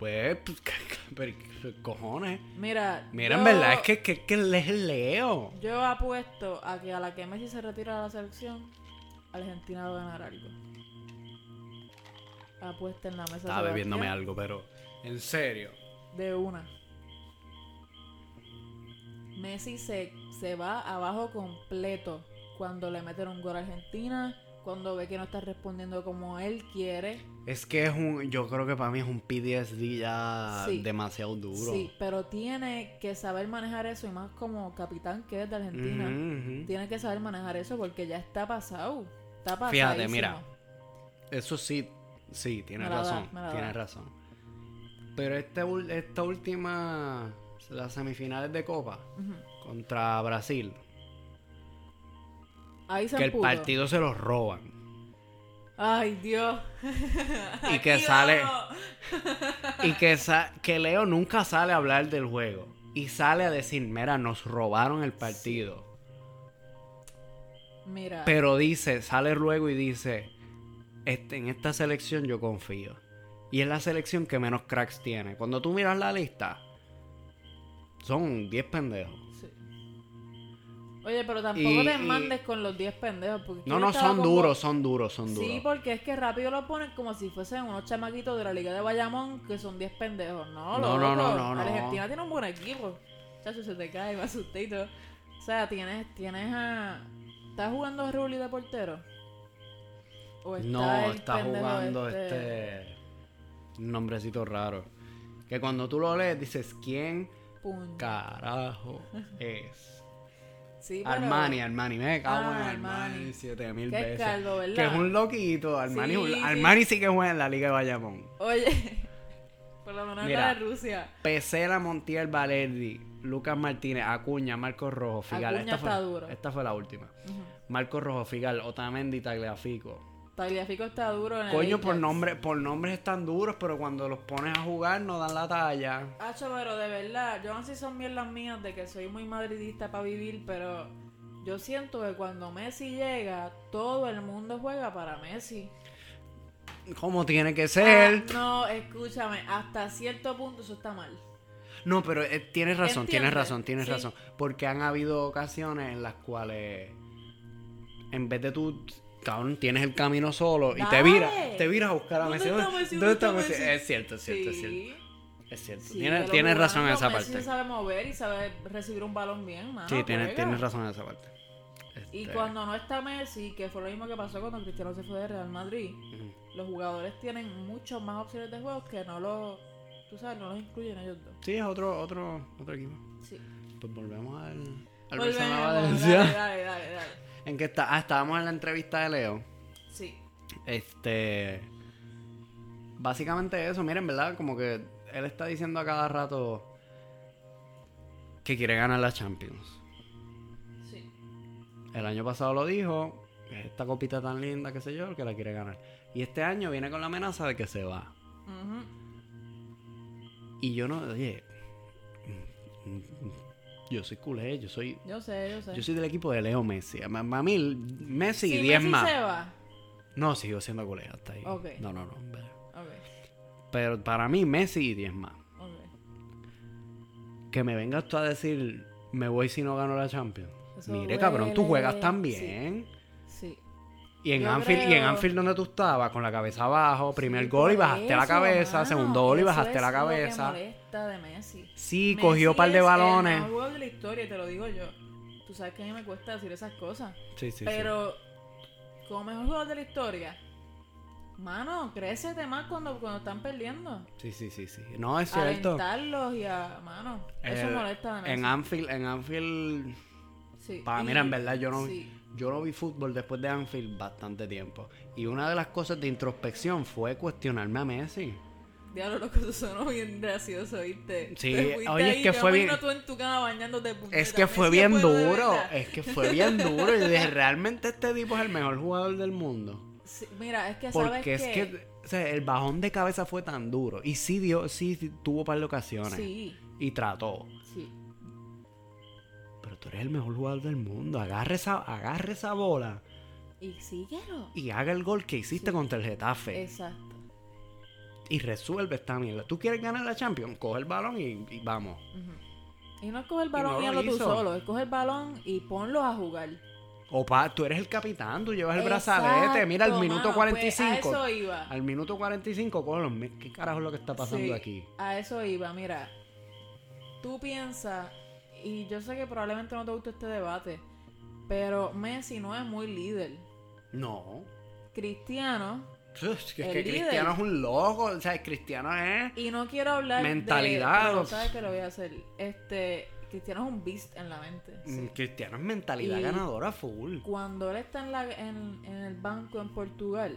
Pues, pues, pero, cojones. Mira, Mira, yo- en verdad, es que, que, que él es Leo. Yo apuesto a que a la que Messi se retira de la selección, Argentina va a ganar algo. Apuesta en la mesa. Estaba bebiéndome algo, pero en serio. De una. Messi se, se va abajo completo cuando le meten un gol a Argentina, cuando ve que no está respondiendo como él quiere. Es que es un, yo creo que para mí es un PTSD ya Sí. demasiado duro. Sí, pero tiene que saber manejar eso y más como capitán que es de Argentina. Tiene que saber manejar eso porque ya está pasado. Está pasado. Fíjate, mira. Eso sí, sí, da, razón. tienes razón. Pero este, esta última, las semifinales de Copa contra Brasil, Ahí se que el partido se los roban. Ay, Dios. Y que Aquí sale- vamos. Y que, sa- que Leo nunca sale a hablar del juego. Y sale a decir, mira, nos robaron el partido. Mira. Pero dice, sale luego y dice, este, en esta selección yo confío. Y es la selección que menos cracks tiene. Cuando tú miras la lista, son 10 pendejos. Oye, pero tampoco Y- te y- mandes con los 10 pendejos. Porque No, ¿quién no, son duros, son duros, son duros. Sí, porque es que rápido lo ponen como si fuesen unos chamaquitos de la Liga de Bayamón que son 10 pendejos. No, No, no, no, no, no. Argentina tiene un buen equipo. Chacho, se te cae, me asusté y todo. O sea, tienes, tienes a. ¿Estás jugando Rulli de portero? ¿O está no, está jugando este... Un nombrecito raro. Que cuando tú lo lees dices, ¿quién carajo es? Sí, pero- Armani, Armani, me cago en Ah, Armani, Armani. 7000 Qué veces. calvo, ¿verdad? Que es un loquito, Armani, Sí, sí. Armani sí que juega en la Liga de Bayamón. Oye, por lo menos Mira. la de Rusia. Pesela, Montiel, Valerdi, Lucas Martínez, Acuña, Marcos Rojo, Figal. Acuña esta, fue, está duro. esta fue la última. Ujú. Marcos Rojo, Figal, Otamendi, Tagliafico. Tagliafico está duro en el Coño, por, nombre, por nombres están duros, pero cuando los pones a jugar no dan la talla. Hacho, pero de verdad, yo no sé si son bien las mías de que soy muy madridista para vivir, pero yo siento que cuando Messi llega, todo el mundo juega para Messi. ¿Cómo tiene que ser? Ah, no, escúchame, hasta cierto punto eso está mal. No, pero eh, tienes razón, tienes razón, tienes Sí. razón. Porque han habido ocasiones en las cuales, en vez de tú, cabrón, tienes el camino solo y te viras, te viras a buscar a ¿Dónde Messi. ¿Dónde, está Messi? Es cierto, es cierto, es cierto. Es cierto. Sí, tienes tienes razón en esa Messi parte. sabe mover y sabe recibir un balón bien, mano. Sí, tienes, tienes razón en esa parte. Y Este, cuando no está Messi, que fue lo mismo que pasó cuando Cristiano se fue de Real Madrid, los jugadores tienen mucho más opciones de juego que no los, tú sabes, no los incluyen ellos dos. Sí, es otro, otro, otro equipo. Sí. Pues volvemos al, al Volvemos, dale, dale, dale, dale. En que está, ah, estábamos en la entrevista de Leo. Sí. Este. Básicamente eso, miren, ¿verdad? Como que él está diciendo a cada rato que quiere ganar la Champions. Sí. El año pasado lo dijo, esta copita tan linda, qué sé yo, que la quiere ganar. Y este año viene con la amenaza de que se va. Ujú. Y yo no, oye, yo soy culé, yo soy, Yo sé, yo sé. yo soy del equipo de Leo Messi. A mí, Messi y si 10 Messi más. se va. No, sigo siendo culé hasta ahí. Ok. No, no, no. Ok, Pero para mí, Messi y 10 más. ok. Que me vengas tú a decir, me voy si no gano la Champions. Eso Mire, cabrón, tú juegas tan bien. Sí. Y en Yo Anfield, y en Anfield donde tú estabas, con la cabeza abajo, primer Sí, gol y bajaste la cabeza, mano, segundo gol y bajaste la cabeza. De Messi. Sí, Messi cogió un par de es balones. El mejor jugador de la historia, te lo digo yo. Tú sabes que a mí me cuesta decir esas cosas. Sí, sí, sí. pero, como mejor jugador de la historia, mano, crécete más cuando, cuando están perdiendo. Sí, sí, sí, sí. No, es cierto. Alentarlos y a. Mano, eso Eh, molesta de Messi. En Anfield, en Anfield, Sí, para y- mira, en verdad yo no, sí. yo no vi fútbol después de Anfield bastante tiempo. Y una de las cosas de introspección fue cuestionarme a Messi. Diablo, loco, eso sonó bien gracioso, ¿viste? Sí, oye, es que fue bien- tú en tu cama bañándote Es que fue bien duro, es que fue bien duro. Y dije, realmente este tipo es el mejor jugador del mundo. Sí, mira, es que sabes Porque es que, o sea, el bajón de cabeza fue tan duro. Y sí dio, sí, tuvo un par de ocasiones. Sí, Y trató. sí. Pero tú eres el mejor jugador del mundo. Agarre esa, agarre esa bola Y síguelo. y haga el gol que hiciste Sí. contra el Getafe. Exacto. Y resuelve esta mierda. ¿Tú quieres ganar la Champions? Coge el balón y, y vamos. Y no es coger el balón no y, lo hazlo tú solo, es coger el balón y ponlos a jugar. O pa, tú eres el capitán, tú llevas el Exacto, brazalete. Mira, al minuto mano, 45. Pues a eso iba. Al minuto 45, cógelo. ¿Qué carajo es lo que está pasando Sí, aquí? A eso iba, mira. Tú piensas, y yo sé que probablemente no te guste este debate, pero Messi no es muy líder. No. Cristiano, Es que, que. Cristiano es un loco. O sea, Cristiano es. y no quiero hablar Mentalidad. de... pero ¿Sabes qué lo voy a hacer? Este, Cristiano es un beast en la mente. sí. Mm, Cristiano es mentalidad Y- ganadora full. Cuando él está en, la, en, en el banco en Portugal,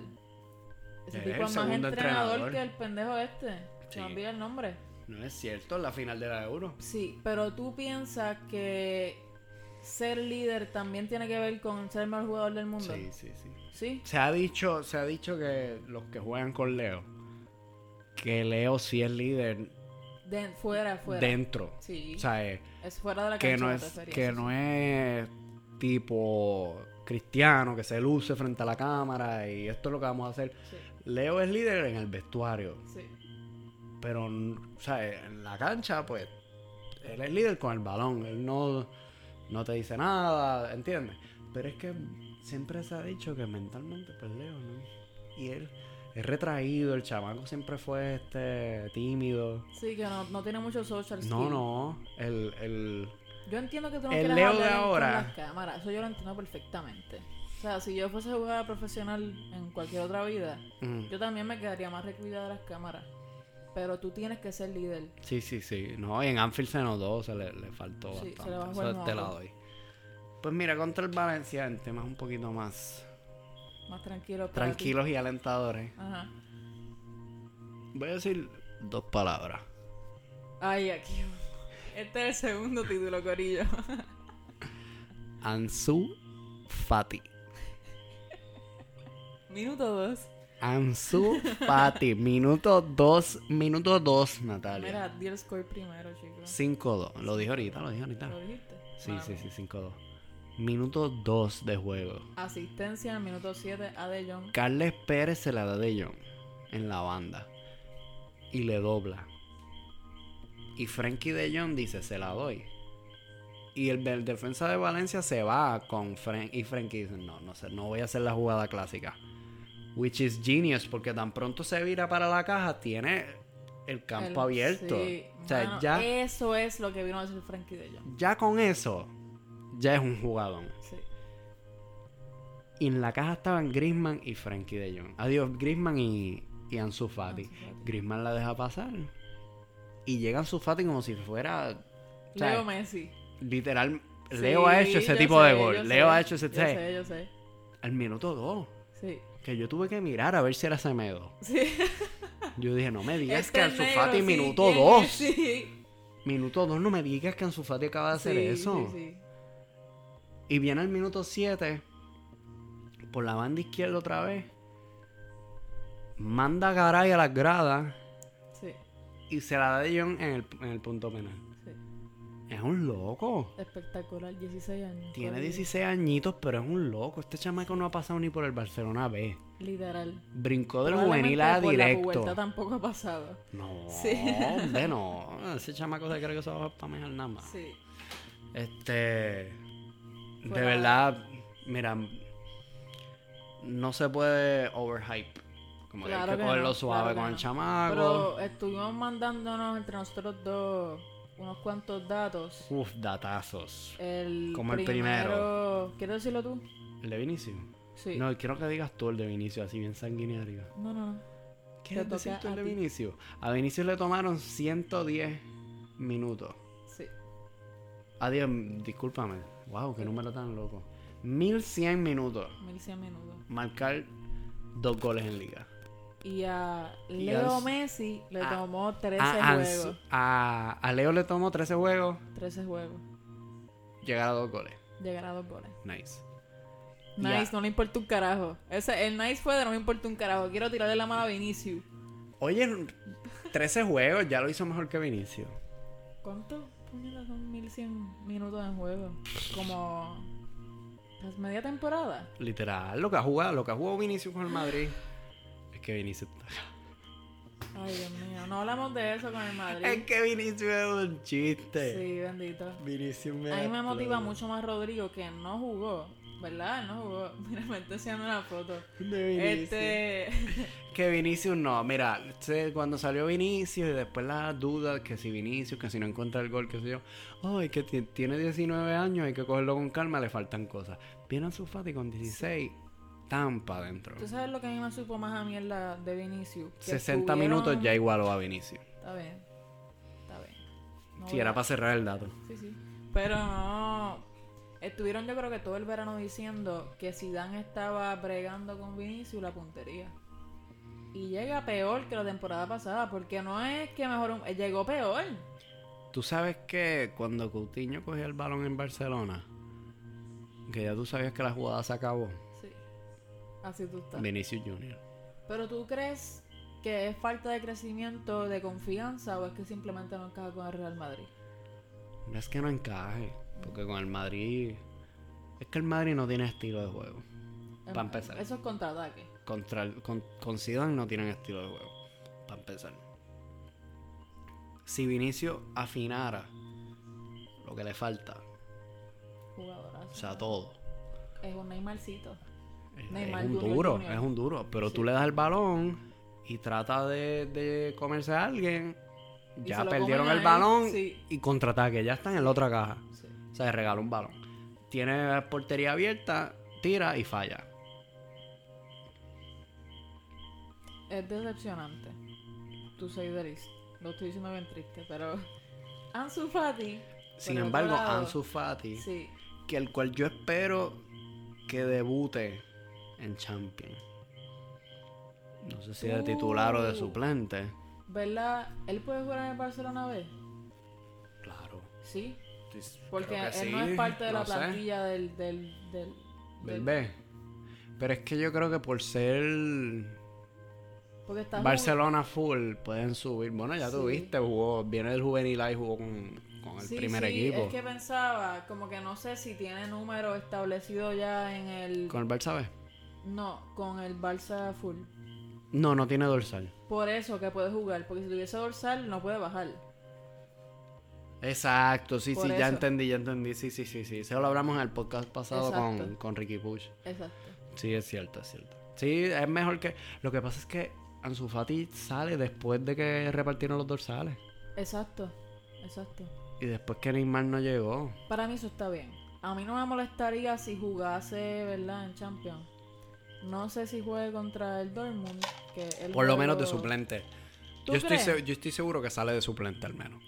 ese Es tipo el es más entrenador, entrenador. que el pendejo este. Sí. Se me olvida el nombre. No es cierto, la final de la Euro. Sí, pero tú piensas que ser líder también tiene que ver con ser el mejor jugador del mundo. Sí, sí, sí. ¿Sí? Se ha dicho, se ha dicho que los que juegan con Leo, que Leo sí es líder De, fuera, fuera. dentro. Sí. O sea, eh, es fuera de la que cancha no es, que no es tipo cristiano, que se luce frente a la cámara y esto es lo que vamos a hacer. Sí, Leo es líder en el vestuario, sí. pero o sea, en la cancha, pues, él es líder con el balón, él no, no te dice nada, ¿entiendes? Pero es que siempre se ha dicho que mentalmente, pues Leo, ¿no? Y él es retraído, el chamaco siempre fue este tímido. Sí, que no, no tiene mucho social skill. No, no, el, el, Yo entiendo que tú no El quieres Leo hablar de en- las cámaras. Eso yo lo entiendo perfectamente. O sea, si yo fuese jugador profesional en cualquier otra vida, mm, yo también me quedaría más recluida de las cámaras. Pero tú tienes que ser líder. Sí, sí, sí. No, y en Anfield se notó, se le, le faltó Sí, bastante. se le bajó Eso el te la doy. Pues mira, contra el Valencia, en temas un poquito más Más tranquilo. para ti. tranquilos y alentadores, Ajá. voy a decir dos palabras. Ay, aquí. Este es el segundo título, Corillo. Ansu Fati. Minuto dos. Ansu Fati. Minuto 2, minuto 2, Natalia. Mira, di el score primero, chicos. 5-2. Lo dije ahorita, lo dije ahorita. ¿Lo dijiste? Sí, Mala sí, sí, 5-2. Minuto 2 de juego. Asistencia en minuto 7 a De Jong. Carles Pérez se la da de John en la banda y le dobla. Y Frankie de Jong dice, se la doy. Y el, el defensa de Valencia se va con Frank y Frankie dice, no, no sé, no voy a hacer la jugada clásica. Which is genius, porque tan pronto se vira para la caja, tiene el campo El- abierto. sí, o sea, mano, ya, Eso es lo que vino a decir Frankie De Jong. ya con eso, ya es un jugador. Sí. Y en la caja estaban Griezmann y Frankie de Jong. Adiós, Griezmann y, y Ansu Fati. Ansu Fati. Griezmann la deja pasar. Y llega Ansu Fati como si fuera... Leo Messi. Literal, Sí, Leo ha hecho ese tipo sé, de gol. sé, Leo ha hecho ese... Yo sé, yo sé. Al minuto 2. Sí. Que yo tuve que mirar a ver si era Semedo. Sí. Yo dije, no me digas Este que Ansu negro, Fati sí, minuto ¿quién 2. es? Sí. Minuto 2, no me digas que Ansu Fati acaba de hacer eso. sí, sí. Y viene al minuto 7, por la banda izquierda otra vez, manda a Garay a las gradas Sí, y se la da de John en el, en el punto penal. sí. Es un loco. Espectacular, 16 años. Tiene todavía. 16 añitos, pero es un loco. Este chamaco no ha pasado ni por el Barcelona B. Literal. Brincó del juvenil a por La directo. pubertad tampoco ha pasado. No, Sí. hombre, no. Ese chamaco se cree que se va a pamear nada más. Sí. Este. De verdad, mira. No se puede overhype. Como que Claro hay que que cogerlo no, suave claro que con el chamaco. Pero estuvimos mandándonos entre nosotros dos unos cuantos datos. Uf, datazos. El Como el primero... ¿Quieres decirlo tú? ¿El de Vinicio? Sí. No, quiero que digas tú el de Vinicio, así bien sanguinario. no, no. no. ¿Quieres decir tú el de. Vinicio? A Vinicio le tomaron 110 minutos. Sí. Adiós, discúlpame. Wow, qué número tan loco. 1100 minutos. 1100 minutos. Marcar dos goles en liga. Y a Leo Messi le a- tomó 13 A, Ansu- juegos. a, a Leo le tomó 13 juegos, 13 juegos. llegar a dos goles. Llegar a dos goles. Nice. Nice, no le importa un carajo. Ese, el nice fue de no me importa un carajo. Quiero tirarle la mano a Vinicius. Oye, 13 juegos, ya lo hizo mejor que Vinicio. ¿Cuánto? Puñeta, son 1100 minutos en juego. Como. Pues media temporada. Literal, lo que ha jugado, lo que ha jugado Vinicio con el Madrid. Es que Vinicio está... Ay, Dios mío. No hablamos de eso con el Madrid. Es que Vinicio es un chiste. Sí, bendito. Vinicio me A mí me motiva mucho más Rodrigo que no jugó. ¿Verdad? No jugó. Mira, me está enseñando una foto. De Vinicio. Este. Que Vinicius no, mira, cuando salió Vinicius y después las dudas que si Vinicius, que si no encuentra el gol, que sé yo, oh, es que ti- tiene 19 años, hay que cogerlo con calma, le faltan cosas. Viene a su Fati con 16, tampa adentro. ¿Tú sabes lo que a mí me supo más a mierda de Vinicius? Que 60 estuvieron- minutos ya igualó a Vinicius. Está bien. Está bien. No Si voy era a- para cerrar el dato. Sí, sí. Pero no. Estuvieron yo creo que todo el verano diciendo que Zidane estaba bregando con Vinicius la puntería. Y llega peor que la temporada pasada, porque no es que mejor llegó peor. Tú sabes que cuando Coutinho cogía el balón en Barcelona, que ya tú sabías que la jugada se acabó, Sí. Así tú estás. Vinicius Junior. Pero tú crees que es falta de crecimiento, de confianza, o es que simplemente no encaja con el Real Madrid? No es que no encaje, porque con el Madrid, es que el Madrid no tiene estilo de juego. Em, Pa' empezar. Eso es contraataque. contra con, con Zidane no tienen estilo de juego. Para empezar. Si Vinicio afinara lo que le falta, Jugadorazo. o sea, todo. Es un Neymarcito. Es, Neymar es un Junior duro, Junior. es un duro. Pero Sí. tú le das el balón y trata de, de comerse a alguien. Ya perdieron el balón sí. y contraataque. Ya están en la otra caja. O sea, regaló un balón. Tiene portería abierta, tira y falla. Es decepcionante. Tu Seideris. Lo estoy diciendo bien triste, pero. Ansu Fati. Sin embargo, lado, Ansu Fati Sí. que el cual yo espero que debute en Champions. No sé si de titular o de suplente. ¿Verdad? ¿Él puede jugar en el Barcelona B? Claro. Sí. Estoy- Porque él sí, no es parte de la sé. plantilla del. del, del, Del B. Pero es que yo creo que por ser Barcelona full pueden subir. Bueno, ya Sí. tú viste, jugó, viene del juvenil y jugó con, con el Sí, primer sí, equipo. Es que pensaba, como que no sé si tiene número establecido ya en el. Con el Barça B. No, con el Barça Full. No, no tiene dorsal. Por eso que puede jugar, porque si tuviese dorsal no puede bajar. Exacto, sí, Por sí, ya entendí, ya entendí. Sí, sí, sí, sí. Eso lo hablamos en el podcast pasado con, Exacto. con Ricky Push. Exacto. Sí, es cierto, es cierto. Sí, es mejor que. Lo que pasa es que Ansu Fati sale después de que repartieron los dorsales. Exacto. Exacto. Y después que Neymar no llegó. Para mí eso está bien. A mí no me molestaría si jugase, ¿verdad? En Champions. No sé si juegue contra el Dortmund. Que el Por lo juego- menos de suplente. ¿Tú Yo estoy, crees? yo estoy seguro que sale de suplente al menos.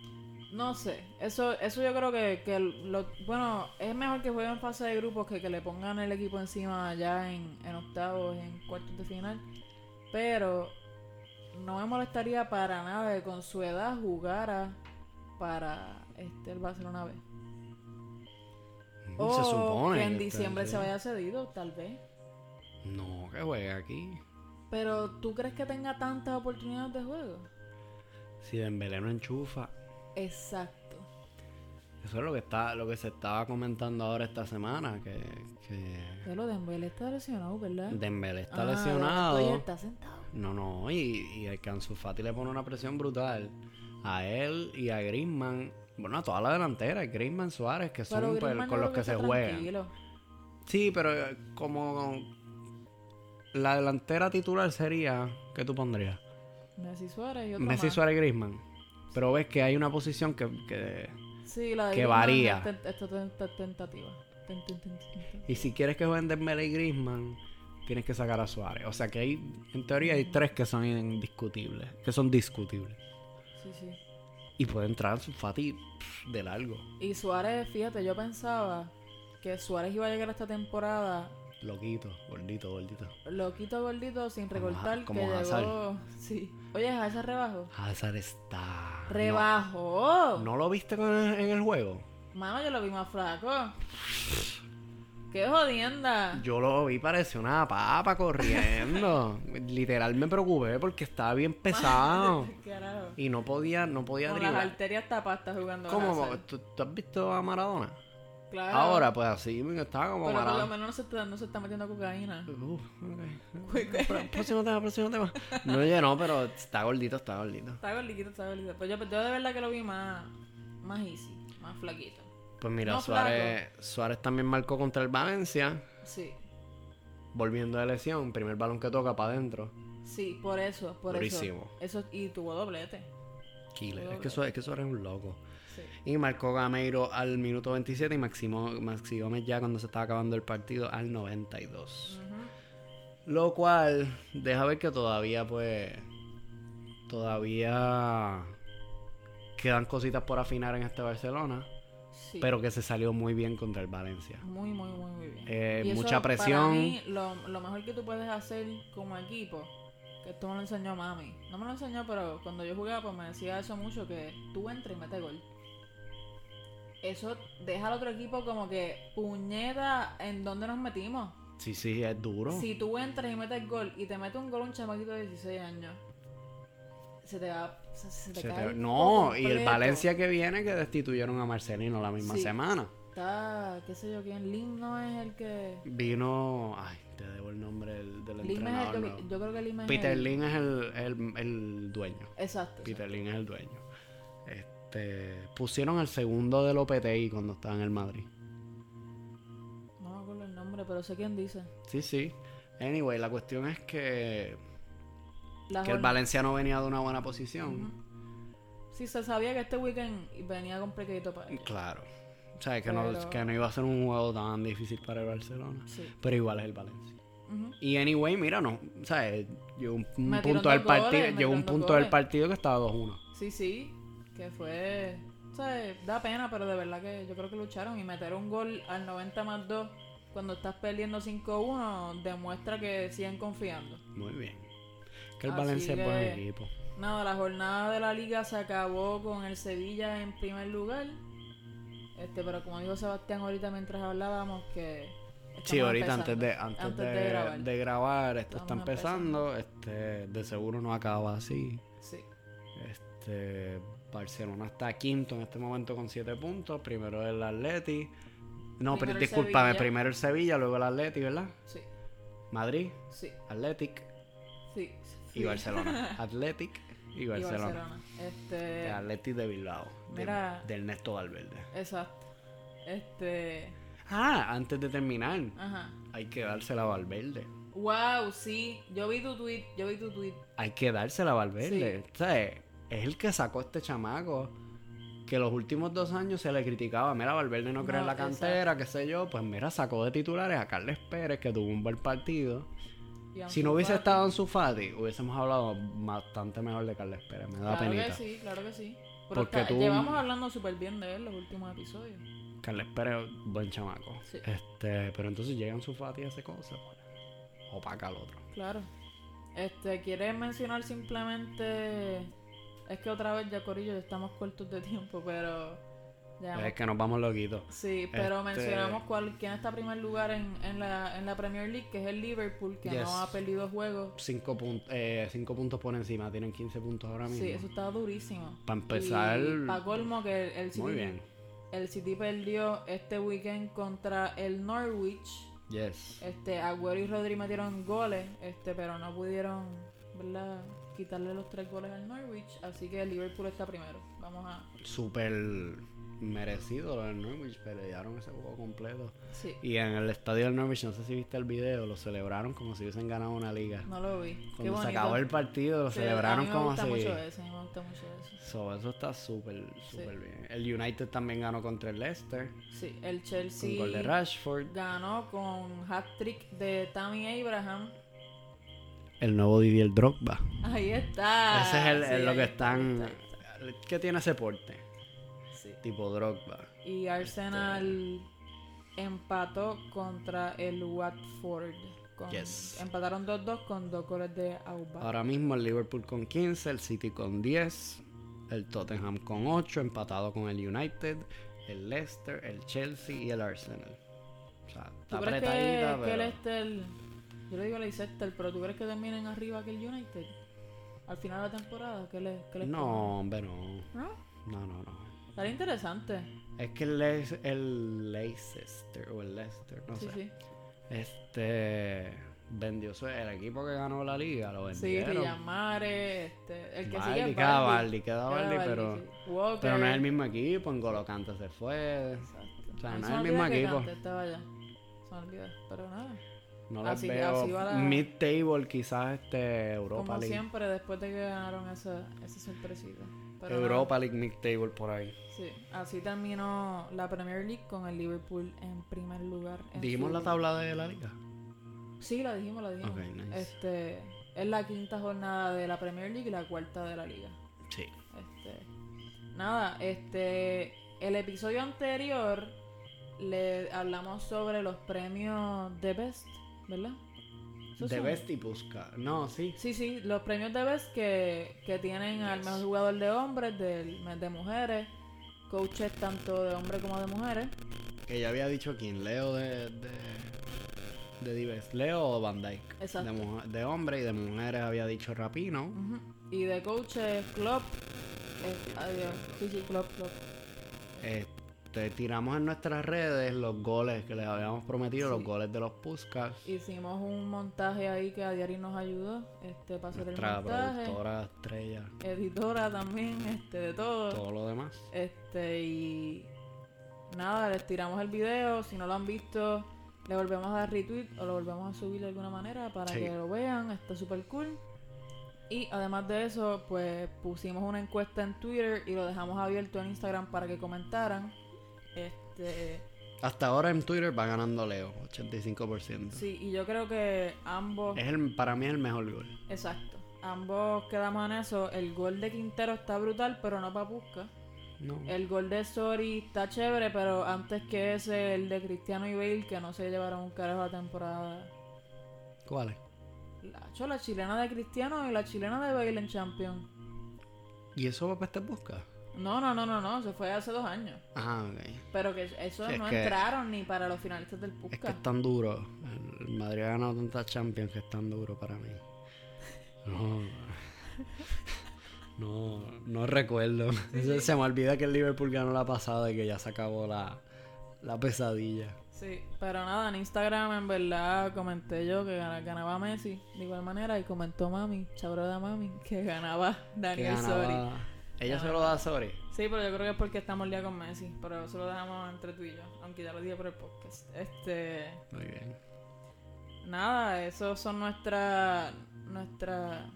No sé, eso eso yo creo que, que lo, bueno, es mejor que jueguen en fase de grupos que que le pongan el equipo encima ya en, en octavos, en cuartos de final. Pero no me molestaría para nada que con su edad jugara para este el Barcelona B. O se supone. que en diciembre se vaya cedido, tal vez. No, que juegue aquí. Pero ¿tú crees que tenga tantas oportunidades de juego? Si Dembélé no enchufa. Exacto. Eso es lo que está, lo que se estaba comentando ahora esta semana, que, que de Dembélé está lesionado, ¿verdad? Dembélé está Ah, lesionado. Está sentado. No, no, y, y el que Ansu Fati le pone una presión brutal a él y a Griezmann. Bueno, a toda la delantera, Griezmann, Suárez, que son Pero pues, con los que se juegan. Sí, pero eh, como la delantera titular sería, ¿qué tú pondrías? Messi Suárez y otro Messi, más. Suárez y Griezmann. Pero ves que hay una posición que, que- Sí, la de que varía. es tentativa. Ten- ten- ten- ten- ten. Y si quieres que jueguen Dembélé y Griezmann, tienes que sacar a Suárez. O sea que hay, en teoría hay tres que son indiscutibles, que son discutibles. Sí, sí. Y puede entrar Fati pff, de largo. Y Suárez, fíjate, yo pensaba que Suárez iba a llegar a esta temporada Loquito, gordito, gordito. loquito gordito sin Como recortar Ha- como que Hazard. llegó. Sí. Oye, Hazard rebajó. Hazard está... ¡Rebajó! ¿No, ¿no lo viste con el- en el juego? Mano, yo lo vi más flaco. ¡Qué jodienda! Yo lo vi, parecía una papa corriendo. Literal me preocupé porque estaba bien pesado. Carajo. y no podía, no podía Con las driblar. arterias tapadas jugando ¿Cómo? Hazard. ¿Tú, tú has visto a Maradona? Claro. Ahora, pues así, estaba como Pero por lo menos no se está, no se está metiendo cocaína. Próximo tema, próximo tema. No, oye, no, pero está gordito, está gordito. Está gordito, está gordito. Pues yo, yo de verdad que lo vi más, más easy, más flaquito. Pues mira, No, Suárez, Suárez también marcó contra el Valencia, Sí, volviendo de lesión, primer balón que toca para adentro. sí, por eso, por Durísimo. eso. Eso, y tuvo doblete. Killer. Es que Suárez, es que Suárez es un loco. Y marcó Gameiro al minuto 27 y Maxi Gómez ya cuando se estaba acabando el partido al 92. Ujú. Lo cual deja ver que todavía, pues, todavía quedan cositas por afinar en este Barcelona, Sí. pero que se salió muy bien contra el Valencia. Muy, muy, muy, muy bien. Eh, Y eso, mucha Para presión. mí, lo, lo mejor que tú puedes hacer como equipo, que esto me lo enseñó mami. No me lo enseñó, pero cuando yo jugaba, pues me decía eso mucho, que tú entres y metes gol. Eso deja al otro equipo como que puñeta en donde nos metimos. Sí, sí, es duro. Si tú entras y metes gol y te mete un gol un chamaquito de 16 años, se te va. Se, se te Se cae te- No, y el. Valencia que viene que destituyeron a Marcelino la misma Sí. semana. Está, qué sé yo quién, Lim no es el que. Vino, ay, te debo el nombre del, del Lim es entrenador. el, no. yo, yo creo que Lim es Peter el- Lin es el, el, el dueño. Exacto. Peter Lin es el dueño. Este, pusieron al segundo del OPTI cuando estaba en el Madrid. No me acuerdo el nombre, pero sé quién dice. Sí, sí. Anyway, la cuestión es que, La que el jorn- Valencia no venía de una buena posición. Ujú. Sí, se sabía que este weekend venía complicadito para ellos. Claro. O sea, que, no, que no iba a ser un juego tan difícil para el Barcelona. Sí. Pero igual es el Valencia. Y anyway, mira, no. O sea, eh, llegó un, punto del partido. Llegó un punto del partido que estaba 2-1. Sí, sí. Que fue. O sea, da pena, pero de verdad que yo creo que lucharon. Y meter un gol al 90 más 2 cuando estás perdiendo 5-1 demuestra que siguen confiando. Muy bien. Que el Así Valencia es buen equipo. Nada, la jornada de la liga se acabó con el Sevilla en primer lugar. Este, pero como dijo Sebastián ahorita mientras hablábamos que Sí, ahorita empezando. antes de, antes, de, grabar. de grabar, esto está Estamos empezando. Este, de seguro no acaba así. Sí. Este, Barcelona está quinto en este momento con 7 puntos. Primero el Atleti. No, pero discúlpame, Sevilla. primero el Sevilla, luego el Atleti, ¿verdad? Sí. Madrid, Sí. Athletic Sí. y. Barcelona. Athletic y Y Barcelona. Este. El Athletic de Bilbao. de- Mira. de Ernesto Valverde. Exacto. Este. Ah, antes de terminar, Ajá. hay que dársela a Valverde. Wow, sí. Yo vi tu tweet. Yo vi tu tweet. Hay que dársela a Valverde. Sí. Sea, es el que sacó a este chamaco. Que los últimos dos años se le criticaba. Mira, Valverde no cree en No, la cantera, qué sé yo. Pues mira, sacó de titulares a Carles Pérez, que tuvo un buen partido. Si no hubiese estado en su Fati, hubiésemos hablado bastante mejor de Carles Pérez. Me da Claro penita. que sí, claro que sí. Pero Porque está- tú- llevamos hablando súper bien de él los últimos episodios. Carles Pérez, buen chamaco. Sí. Este, pero entonces llegan su Fati y hace cosas. Opaca al otro. Claro. Este, ¿quieres mencionar simplemente... Es que otra vez ya, Corillo, ya estamos cortos de tiempo, pero... ya Es que nos vamos loquitos. Sí, pero Este- mencionamos cuál, quién está en primer lugar en, en, la, en la Premier League, que es el Liverpool, que Yes. no ha perdido juegos. Cinco, pun- eh, cinco puntos por encima, tienen 15 puntos ahora mismo. Sí, eso está durísimo. Para empezar, Para colmo que el, el City, muy bien. el City perdió este weekend contra el Norwich. Yes. Este, Agüero y Rodri metieron goles, este, pero no pudieron, ¿verdad? Quitarle los tres goles al Norwich, así que el Liverpool está primero. Vamos a... Súper merecido lo del Norwich, pelearon ese juego completo. Sí, Y en el estadio del Norwich, no sé si viste el video, lo celebraron como si hubiesen ganado una liga. no lo vi. Qué Cuando se acabó el partido, lo Sí, celebraron a mí me como gusta si... mucho eso, a mí me gusta mucho eso. So, eso está súper, súper Sí. bien. El United también ganó contra el Leicester. Sí, el Con Chelsea gol de Rashford. ganó con hat-trick de Tammy Abraham. El nuevo Didier Drogba. Ahí está. Ese es el, Sí, el lo que está, están... ¿Qué tiene ese porte? Sí. Tipo Drogba. Y Arsenal empató contra el Watford. Con- Yes. Empataron 2-2 con dos goles de Auba. Ahora mismo el Liverpool con 15, el City con 10, el Tottenham con 8, empatado con el United, el Leicester, el Chelsea y el Arsenal. O sea, está ¿Tú crees que, apretadita, que pero... el yo le digo Leicester, pero ¿tú crees que terminen arriba que el United? Al final de la temporada, ¿qué le, qué les No, hombre, no. ¿No? No, no, no. Estaría interesante. Es que el, el Leicester o el Leicester, no sí, sé. sí. Este vendió su- el equipo que ganó la liga, lo Sí, vendieron. Riyamare, este, el que sigue Baldi, es queda Baldi. Queda Baldi, pero, sí. Walker. pero no es el mismo equipo. En Golocante se fue. Exacto. O sea, A mí no es el mismo equipo. Estaba allá. Se me olvida, pero nada. No les Así- veo. así la- Mid-table, quizás este Europa Como League. siempre, después de que ganaron esa, esa sorpresita. Pero Europa League mid-table por ahí. sí, así terminó la Premier League con el Liverpool en primer lugar. en Dijimos la tabla de la liga. Sí, la dijimos, la dijimos. Nice. Este, es la quinta jornada de la Premier League y la cuarta de la liga. Sí. Este, nada, este, el episodio anterior le hablamos sobre los premios de Best, ¿verdad? ¿Esos De? Best y Busca. No, sí. Sí, sí, los premios de Best que, que tienen al mejor jugador de hombres, del, de mujeres, coaches tanto de hombres como de mujeres. Que ya había dicho quién. Leo de. de... De. Leo o Van Dyke. Exacto. De, mujer- de hombre y de mujeres había dicho Rapino. Y de coaches, Klopp. eh, adiós, sí, sí, Klopp, Klopp. Este, tiramos en nuestras redes los goles que les habíamos prometido, Sí. los goles de los Puskas. Hicimos un montaje ahí que a Diari nos ayudó este, para hacer el montaje. productora estrella. Editora también, este, de todo. Todo lo demás. Este, y nada, les tiramos el video. Si no lo han visto, le volvemos a dar retweet o lo volvemos a subir de alguna manera para Sí. que lo vean. Está súper cool. Y además de eso, pues pusimos una encuesta en Twitter y lo dejamos abierto en Instagram para que comentaran. Este, Hasta ahora en Twitter va ganando Leo, 85%. sí, y yo creo que ambos, Es el, para mí es el mejor gol. exacto, ambos quedamos en eso. El gol de Quintero está brutal, pero no para buscar. No. El gol de Sori está chévere, pero antes que ese, el de Cristiano y Bale, que no se llevaron un carajo la temporada. ¿Cuál es? La, cho, la chilena de Cristiano y la chilena de Bale en Champions. ¿Y eso va para este busca? No, no, no, no, no, se fue hace dos años. Ah, ok. Pero que esos Sí, es no que- entraron ni para los finalistas del Es que Pusca. es tan duro. El Madrid ha ganado tantas Champions que es tan duro para mí. No. No, no recuerdo. Se- Se me olvida que el Liverpool ganó la pasada y que ya se acabó la, la pesadilla. Sí, pero nada, en Instagram en verdad comenté yo que gana- ganaba Messi de igual manera y comentó Mami, de Mami, que ganaba Daniel Sori. Ella se lo da a Sori. Sí, pero yo creo que es porque estamos día con Messi, pero eso lo dejamos entre tú y yo, aunque ya lo dije por el podcast. Este, Muy bien. nada, esos son nuestras, nuestra,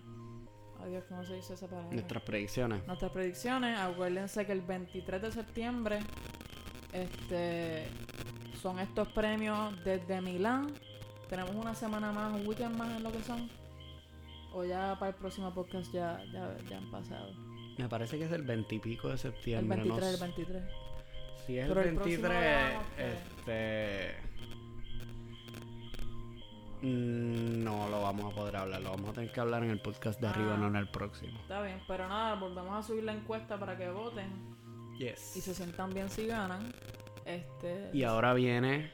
adiós, ¿cómo se dice esa palabra? Nuestras predicciones. Nuestras predicciones. Acuérdense que el 23 de septiembre, este, son estos premios desde Milán. Tenemos una semana más, un weekend más en lo que son. O ya para el próximo podcast ya, ya, ya han pasado. Me parece que es el 20 y pico de El septiembre. 23, no el sé. 23. Si es Pero el el próximo 23, verano, ¿qué? este. mm, No lo vamos a poder hablar, lo vamos a tener que hablar en el podcast de arriba, Ah. no en el próximo. Está bien, pero nada, volvemos a subir la encuesta para que voten Yes. y se sientan bien si ganan. Este, Y ahora viene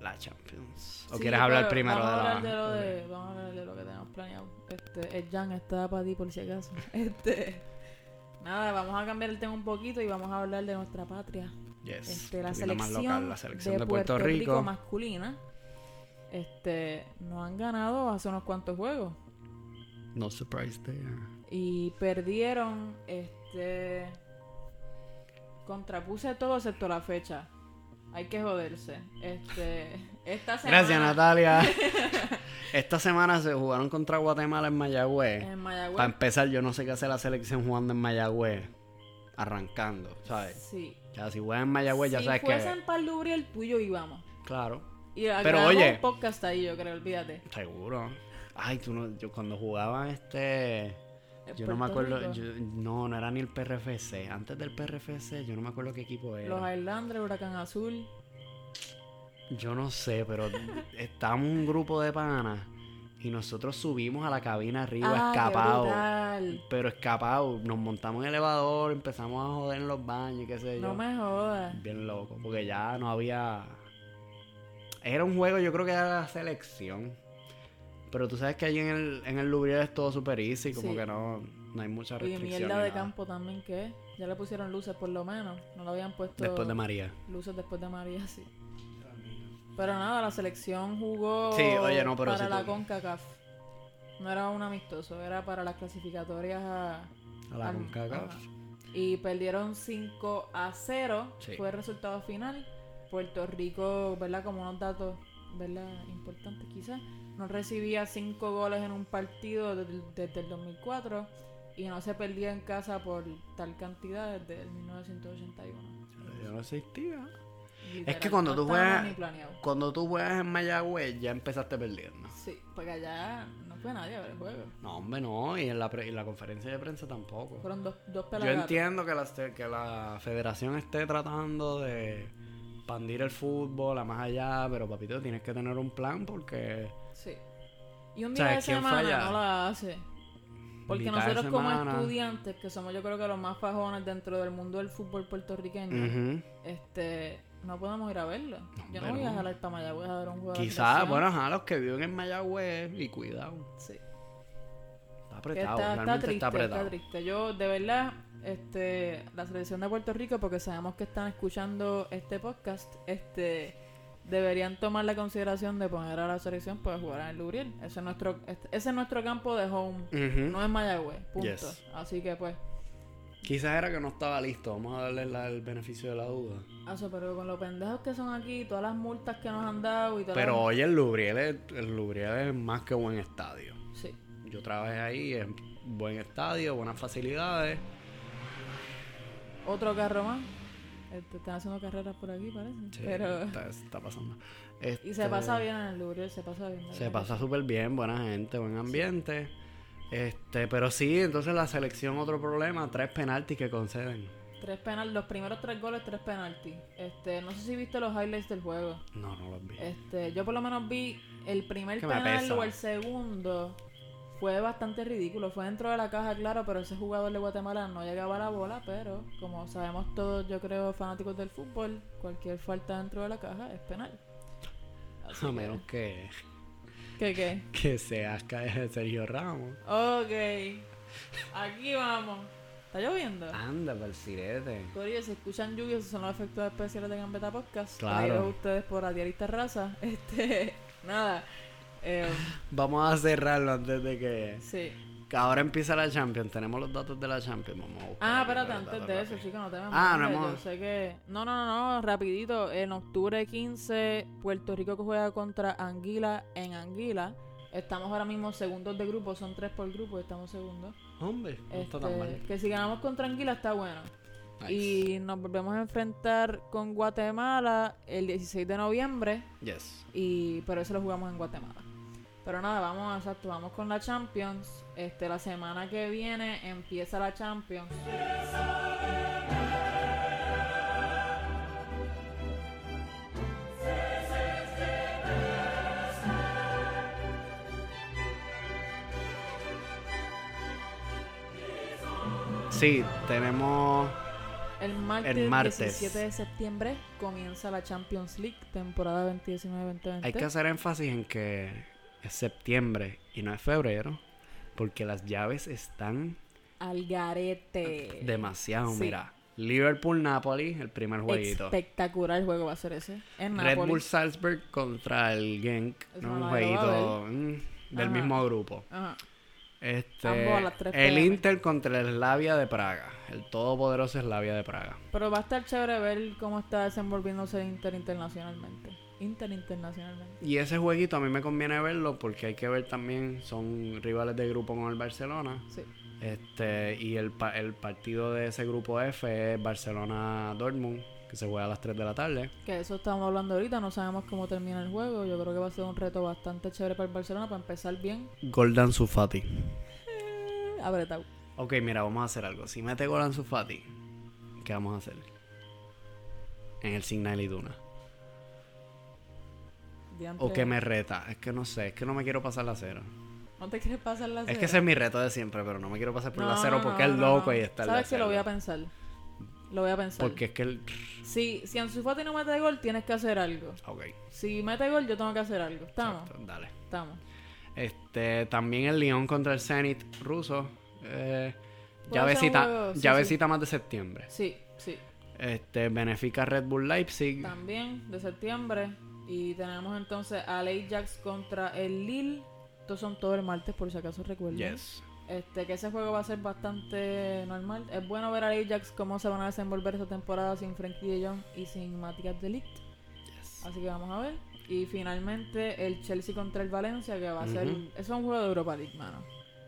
la Champions. ¿O Sí, quieres hablar pero primero vamos de la.? hablar de lo Vamos a hablar de lo que tenemos planeado. Este, el Jan está para ti por si acaso. Este, nada, vamos a cambiar el tema un poquito y vamos a hablar de nuestra patria. Yes. Este, la selección, local, la selección de, de, Puerto, Rico. masculina. Este, no han ganado hace unos cuantos juegos No surprise there. y perdieron este contrapuse todo excepto la fecha. Hay que joderse. Este, esta semana Gracias, Natalia. Esta semana se jugaron contra Guatemala en Mayagüez. en Mayagüez. Para empezar, yo no sé qué hace la selección jugando en Mayagüez. Arrancando, ¿sabes? Sí. Ya si juegan en Mayagüez, ya si sabes que. para el Lubri, el tuyo íbamos. Claro, Y Pero oye. un podcast ahí, yo creo, olvídate. seguro. Ay, tú no. Yo cuando jugaba este. Yo no me acuerdo. Yo- no, no era ni el PRFC. Antes del PRFC, yo no me acuerdo qué equipo era. Los Highlanders, Huracán Azul. Yo no sé, pero estábamos un grupo de panas y nosotros subimos a la cabina arriba Ah, escapado. Pero escapado, nos montamos en el elevador, empezamos a joder en los baños, qué sé yo. No me jodas. Bien loco, porque ya no había. Era un juego, yo creo que era la selección. Pero tú sabes que allí en el, en el Lubriel es todo super easy, como Sí. que no, no hay mucha Y restricción. mierda ni de nada. campo también, que? Ya le pusieron luces por lo menos. No le habían puesto Después de María. luces después de María, sí. Pero nada, la selección jugó Sí, oye, no, pero para la CONCACAF. No era un amistoso, era para las clasificatorias a... A la CONCACAF. ajá. Y perdieron 5 a 0. Sí. Fue el resultado final. Puerto Rico, ¿verdad? Como unos datos, ¿verdad? Importantes quizás. No recibía 5 goles en un partido desde, desde el 2004. Y no se perdía en casa por tal cantidad desde el 1981. Yo no existía. Literal, que cuando no tú juegas-. Cuando tú juegas en Mayagüez, ya empezaste perdiendo. Sí, porque allá no fue nadie a ver el juego. No, hombre, no. Y en la, pre- y la conferencia de prensa tampoco. Fueron dos, dos Yo entiendo que la, que la federación esté tratando de expandir el fútbol a más allá, pero papito, tienes que tener un plan porque Sí. Y un O día sea, de ¿quién semana falla? no la hace. Porque nosotros como estudiantes, que somos yo creo que los más fajones dentro del mundo del fútbol puertorriqueño, este no podemos ir a verlo. yo no voy a jalar para Mayagüez a ver un juego quizás, bueno, ajá, los que viven en Mayagüez y cuidado. Sí. Está apretado, está, está realmente triste, está apretado. está triste. Yo, de verdad, este, la selección de Puerto Rico, porque sabemos que están escuchando este podcast, este, deberían tomar la consideración de poner a la selección para jugar en el Lubriel. Ese es nuestro, este- ese es nuestro campo de home, no es Mayagüez, punto. Yes. Así que pues, Quizás era que no estaba listo, vamos a darle la- el beneficio de la duda. eso, pero con los pendejos que son aquí, todas las multas que nos han dado y todas Pero las- oye, el Lubriel es, el Lubriel es más que buen estadio. Sí. Yo trabajé ahí, es buen estadio, buenas facilidades. Otro carro más. Este, están haciendo carreras por aquí, parece. Sí, pero... está, está pasando. Y se Este, pasa bien en el Lubriel, se pasa bien. Se pasa súper bien, buena gente, buen ambiente. Este, pero sí, entonces la selección otro problema, tres penaltis que conceden. Tres penal, los primeros tres goles, tres penaltis. Este, no sé si viste los highlights del juego. No, no los vi. Este, yo por lo menos vi el primer penal o el segundo. Fue bastante ridículo. Fue dentro de la caja, claro, pero ese jugador de Guatemala no llegaba a la bola. Pero como sabemos todos, yo creo, fanáticos del fútbol, cualquier falta dentro de la caja es penal. Así A que- menos que, ¿Qué qué? que seas Sergio Ramos. Ok. Aquí vamos. ¿Está lloviendo? Anda, para el sirete. Corillo, si escuchan lluvia, esos son los efectos especiales de Gambeta Podcast. Claro. Ustedes por Adiarista Raza. Este, nada. Eh, Vamos a cerrarlo antes de que, sí. que ahora empieza la Champions. Tenemos los datos de la Champions. Vamos a buscar Ah, espérate, antes de eso, chicos, no te me Ah, no hemos- Yo sé que... No, no, no, no, rapidito. En octubre 15, Puerto Rico que juega contra Anguila en Anguila. Estamos ahora mismo segundos de grupo, son tres por grupo, estamos segundos. Hombre, no está tan Este, mal. que si ganamos contra Anguila está bueno. Nice. Y nos volvemos a enfrentar con Guatemala el 16 de noviembre. Yes. Y por eso lo jugamos en Guatemala. Pero nada, vamos, exacto, vamos con la Champions. Este, la semana que viene empieza la Champions. Sí, tenemos. El martes, El martes. 17 de septiembre comienza la Champions League, temporada 2019-2020. Hay que hacer énfasis en que es septiembre y no es febrero, porque las llaves están Al garete. demasiado. Sí. Mira, Liverpool-Napoli, el primer jueguito. Espectacular el juego va a ser ese. En Red Napoli. Bull Salzburg contra el Genk, ¿no? un jueguito mm, del Ajá. mismo grupo. Ajá. Este, las 3 el. Inter contra el Slavia de Praga, el todopoderoso Slavia de Praga. Pero va a estar chévere ver cómo está desenvolviéndose el Inter internacionalmente. Inter internacionalmente. Y ese jueguito a mí me conviene verlo porque hay que ver también, son rivales de grupo con el Barcelona. Sí. Este, y el, pa- el partido de ese grupo F es Barcelona-Dortmund, que se juega a las 3 de la tarde. Que eso estamos hablando ahorita, no sabemos cómo termina el juego. Yo creo que va a ser un reto bastante chévere para el Barcelona para empezar bien. Goldan Sufati. Eh, apretado. Ok, mira, vamos a hacer algo. Si mete Goldan Sufati, ¿qué vamos a hacer? En el Signal Iduna. Diantre. O que me reta. Es que no sé, es que no me quiero pasar la cero. ¿No te quieres pasar la Es que ese es mi reto de siempre, pero no me quiero pasar por la No, cero no, porque no, es loco y está ¿Sabes que lo voy a pensar? Lo voy a pensar. Porque es que el... Si, si Ansu Fati no mete gol, tienes que hacer algo. Ok. Si mete gol, yo tengo que hacer algo. ¿Estamos? exacto, dale. Estamos. Este, también el Lyon contra el Zenit ruso. Eh, llavecita, sí, llavecita más de septiembre. Sí, sí. Este, Benefica Red Bull Leipzig. También de septiembre. Y tenemos entonces al Ajax contra el Lille. Estos son todos el martes, por si acaso recuerdan. Yes. Este, que ese juego va a ser bastante normal. Es bueno ver al Ajax cómo se van a desenvolver esta temporada sin Frankie de Jong y sin Matías de Ligt. yes. Así que vamos a ver. Y finalmente el Chelsea contra el Valencia, que va a ser. Ujú. Eso es un juego de Europa League, mano.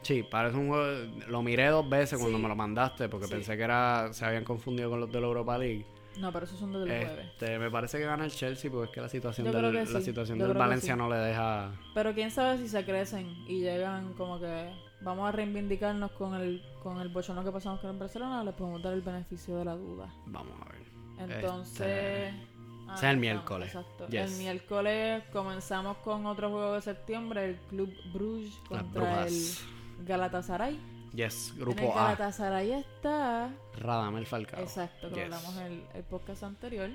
Sí, parece un juego. Lo miré dos veces cuando me lo mandaste porque Sí. pensé que era se habían confundido con los de la Europa League. No, pero esos son desde el jueves. Este, me parece que gana el Chelsea porque es que la situación Yo del, la situación yo del Valencia sí. no le deja. Pero quién sabe si se crecen y llegan como que vamos a reivindicarnos con el con el bochorno que pasamos con el Barcelona, le podemos dar el beneficio de la duda. Vamos a ver. Entonces, ah, Ese es el miércoles. Exacto. Yes. El miércoles comenzamos con otro juego de septiembre, el Club Bruges contra el. Galatasaray. Yes, en el grupo A. Galatasaray está Radamel Falcao. Exacto, que Yes. hablamos el, el podcast anterior.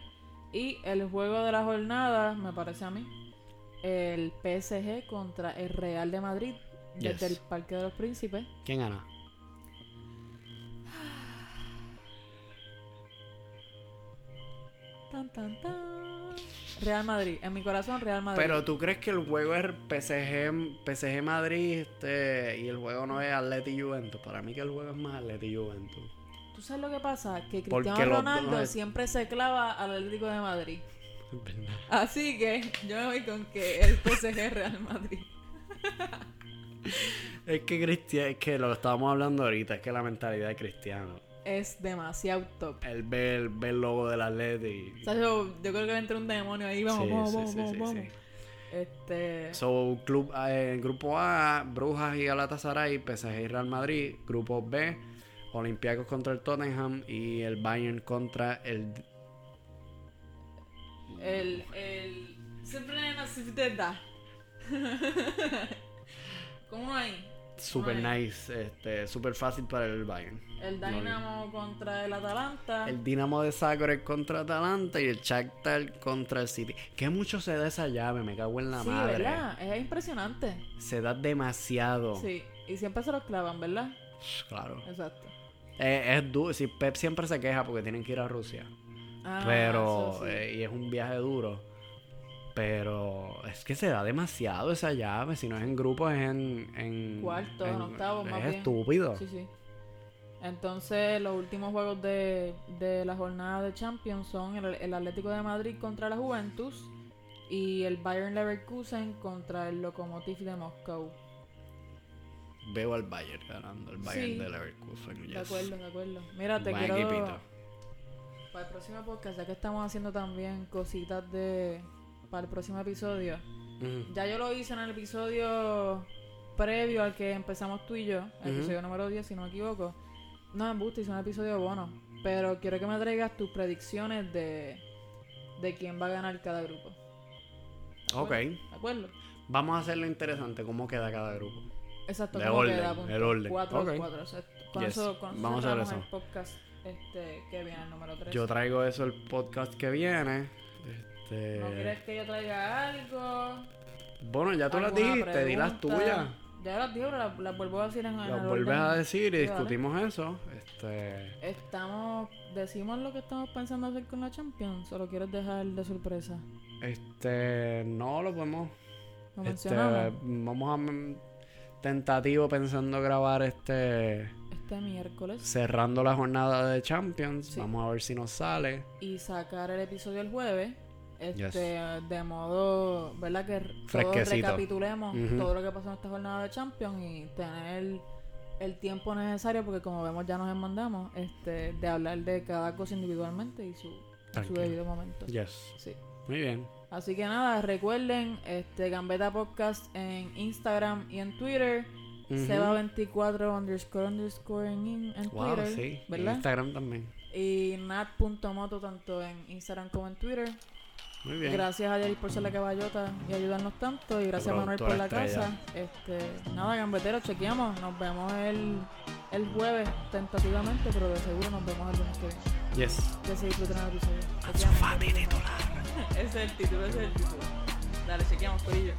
Y el juego de la jornada, me parece a mí, el PSG contra el Real de Madrid desde el Parque de los Príncipes. ¿Quién gana? Tan, tan, tan. Real Madrid, en mi corazón Real Madrid. Pero tú crees que el juego es PSG, PSG Madrid este, y el juego no es Atleti Juventus. Para mí que el juego es más Atleti Juventus. ¿Tú sabes lo que pasa? Que Cristiano Ronaldo siempre se clava al Atlético de Madrid. Así que yo me voy con que el PSG es Real Madrid. Es que Cristiano, es que lo estábamos hablando ahorita, es que la mentalidad de Cristiano. Es demasiado top. El, ve el logo del Atleti. O sea, yo, yo creo que entra un demonio ahí. Vamos, Sí, vamos, sí, vamos, sí, vamos. Este. So, club, eh, grupo A, Brujas y Galatasaray, PSG y Real Madrid. Grupo B, Olympiacos contra el Tottenham y el Bayern contra el El. El. Siempre necesita. ¿Cómo hay? Super nice, este, super fácil para el Bayern. El Dynamo contra el Atalanta. El Dinamo de Zagreb contra Atalanta y el Shakhtar contra el City. Que mucho se da esa llave, me cago en la sí, madre. ¿verdad? Es impresionante. Se da demasiado. Sí. Y siempre se los clavan, ¿verdad? Claro. Exacto. Eh, es duro. Si Pep siempre se queja porque tienen que ir a Rusia. Ah, pero sí. eh, y es un viaje duro pero es que se da demasiado esa llave si no es en grupo es en, en Cuarto, en octavo, es más bien. estúpido Sí, sí. Entonces, los últimos juegos de, de la jornada de Champions son el, el Atlético de Madrid contra la Juventus y el Bayern Leverkusen contra el Lokomotiv de Moscú. veo al Bayern ganando el Bayern Sí. de Leverkusen De yes. acuerdo, de acuerdo. Mira, te Buen quiero... equipito. Para el próximo podcast, ya que estamos haciendo también cositas de... Para el próximo episodio. Ya yo lo hice en el episodio previo al que empezamos tú y yo, el episodio número 10, si no me equivoco. No, en Busta hice un episodio bono. Pero quiero que me traigas tus predicciones de, de quién va a ganar cada grupo. ¿De Ok. ¿De acuerdo? Vamos a hacerlo interesante, cómo queda cada grupo. Exacto, De ¿cómo orden, queda? Punto. el orden. Cuatro, Ok. cuatro. Con Yes. eso, con eso Vamos a hacer eso. el podcast este, que viene, el número 3. Yo traigo eso el podcast que viene. Este... ¿No quieres que yo traiga algo? Bueno, ya tú las ¿Alguna dijiste, di las tuyas. Ya las digo, las, las vuelvo a decir en, Las el vuelves a decir y Sí, discutimos eso. Este... Estamos, decimos lo que estamos pensando hacer con la Champions, o lo quieres dejar de sorpresa. Este... No lo podemos... Lo Este, vamos a... mm, Tentativo pensando grabar este... este miércoles Cerrando la jornada de Champions. Sí. Vamos a ver si nos sale. y sacar el episodio el jueves. Este, Yes. de modo, ¿verdad? Que todos recapitulemos todo lo que pasó en esta jornada de Champions y tener el tiempo necesario, porque como vemos ya nos mandamos, este, de hablar de cada cosa individualmente y su, su debido momento. Yes. Sí. Muy bien. Así que nada, recuerden este Gambeta Podcast en Instagram y en Twitter. Ujú. Seba24 underscore underscore en, en Wow, Twitter. sí. ¿Verdad? Instagram también. Y nat.moto tanto en Instagram como en Twitter. Muy bien. Gracias a Yaris por ser la caballota y ayudarnos tanto. Y gracias a Manuel por la casa. Este, nada, gambetero, chequeamos. Nos vemos el, el jueves tentativamente, pero de seguro nos vemos el lunes que viene. Yes. Que se disfruten el episodio. Chequeamos. Titular. Ese es el título, ese es el título. Dale, chequeamos, Corillo.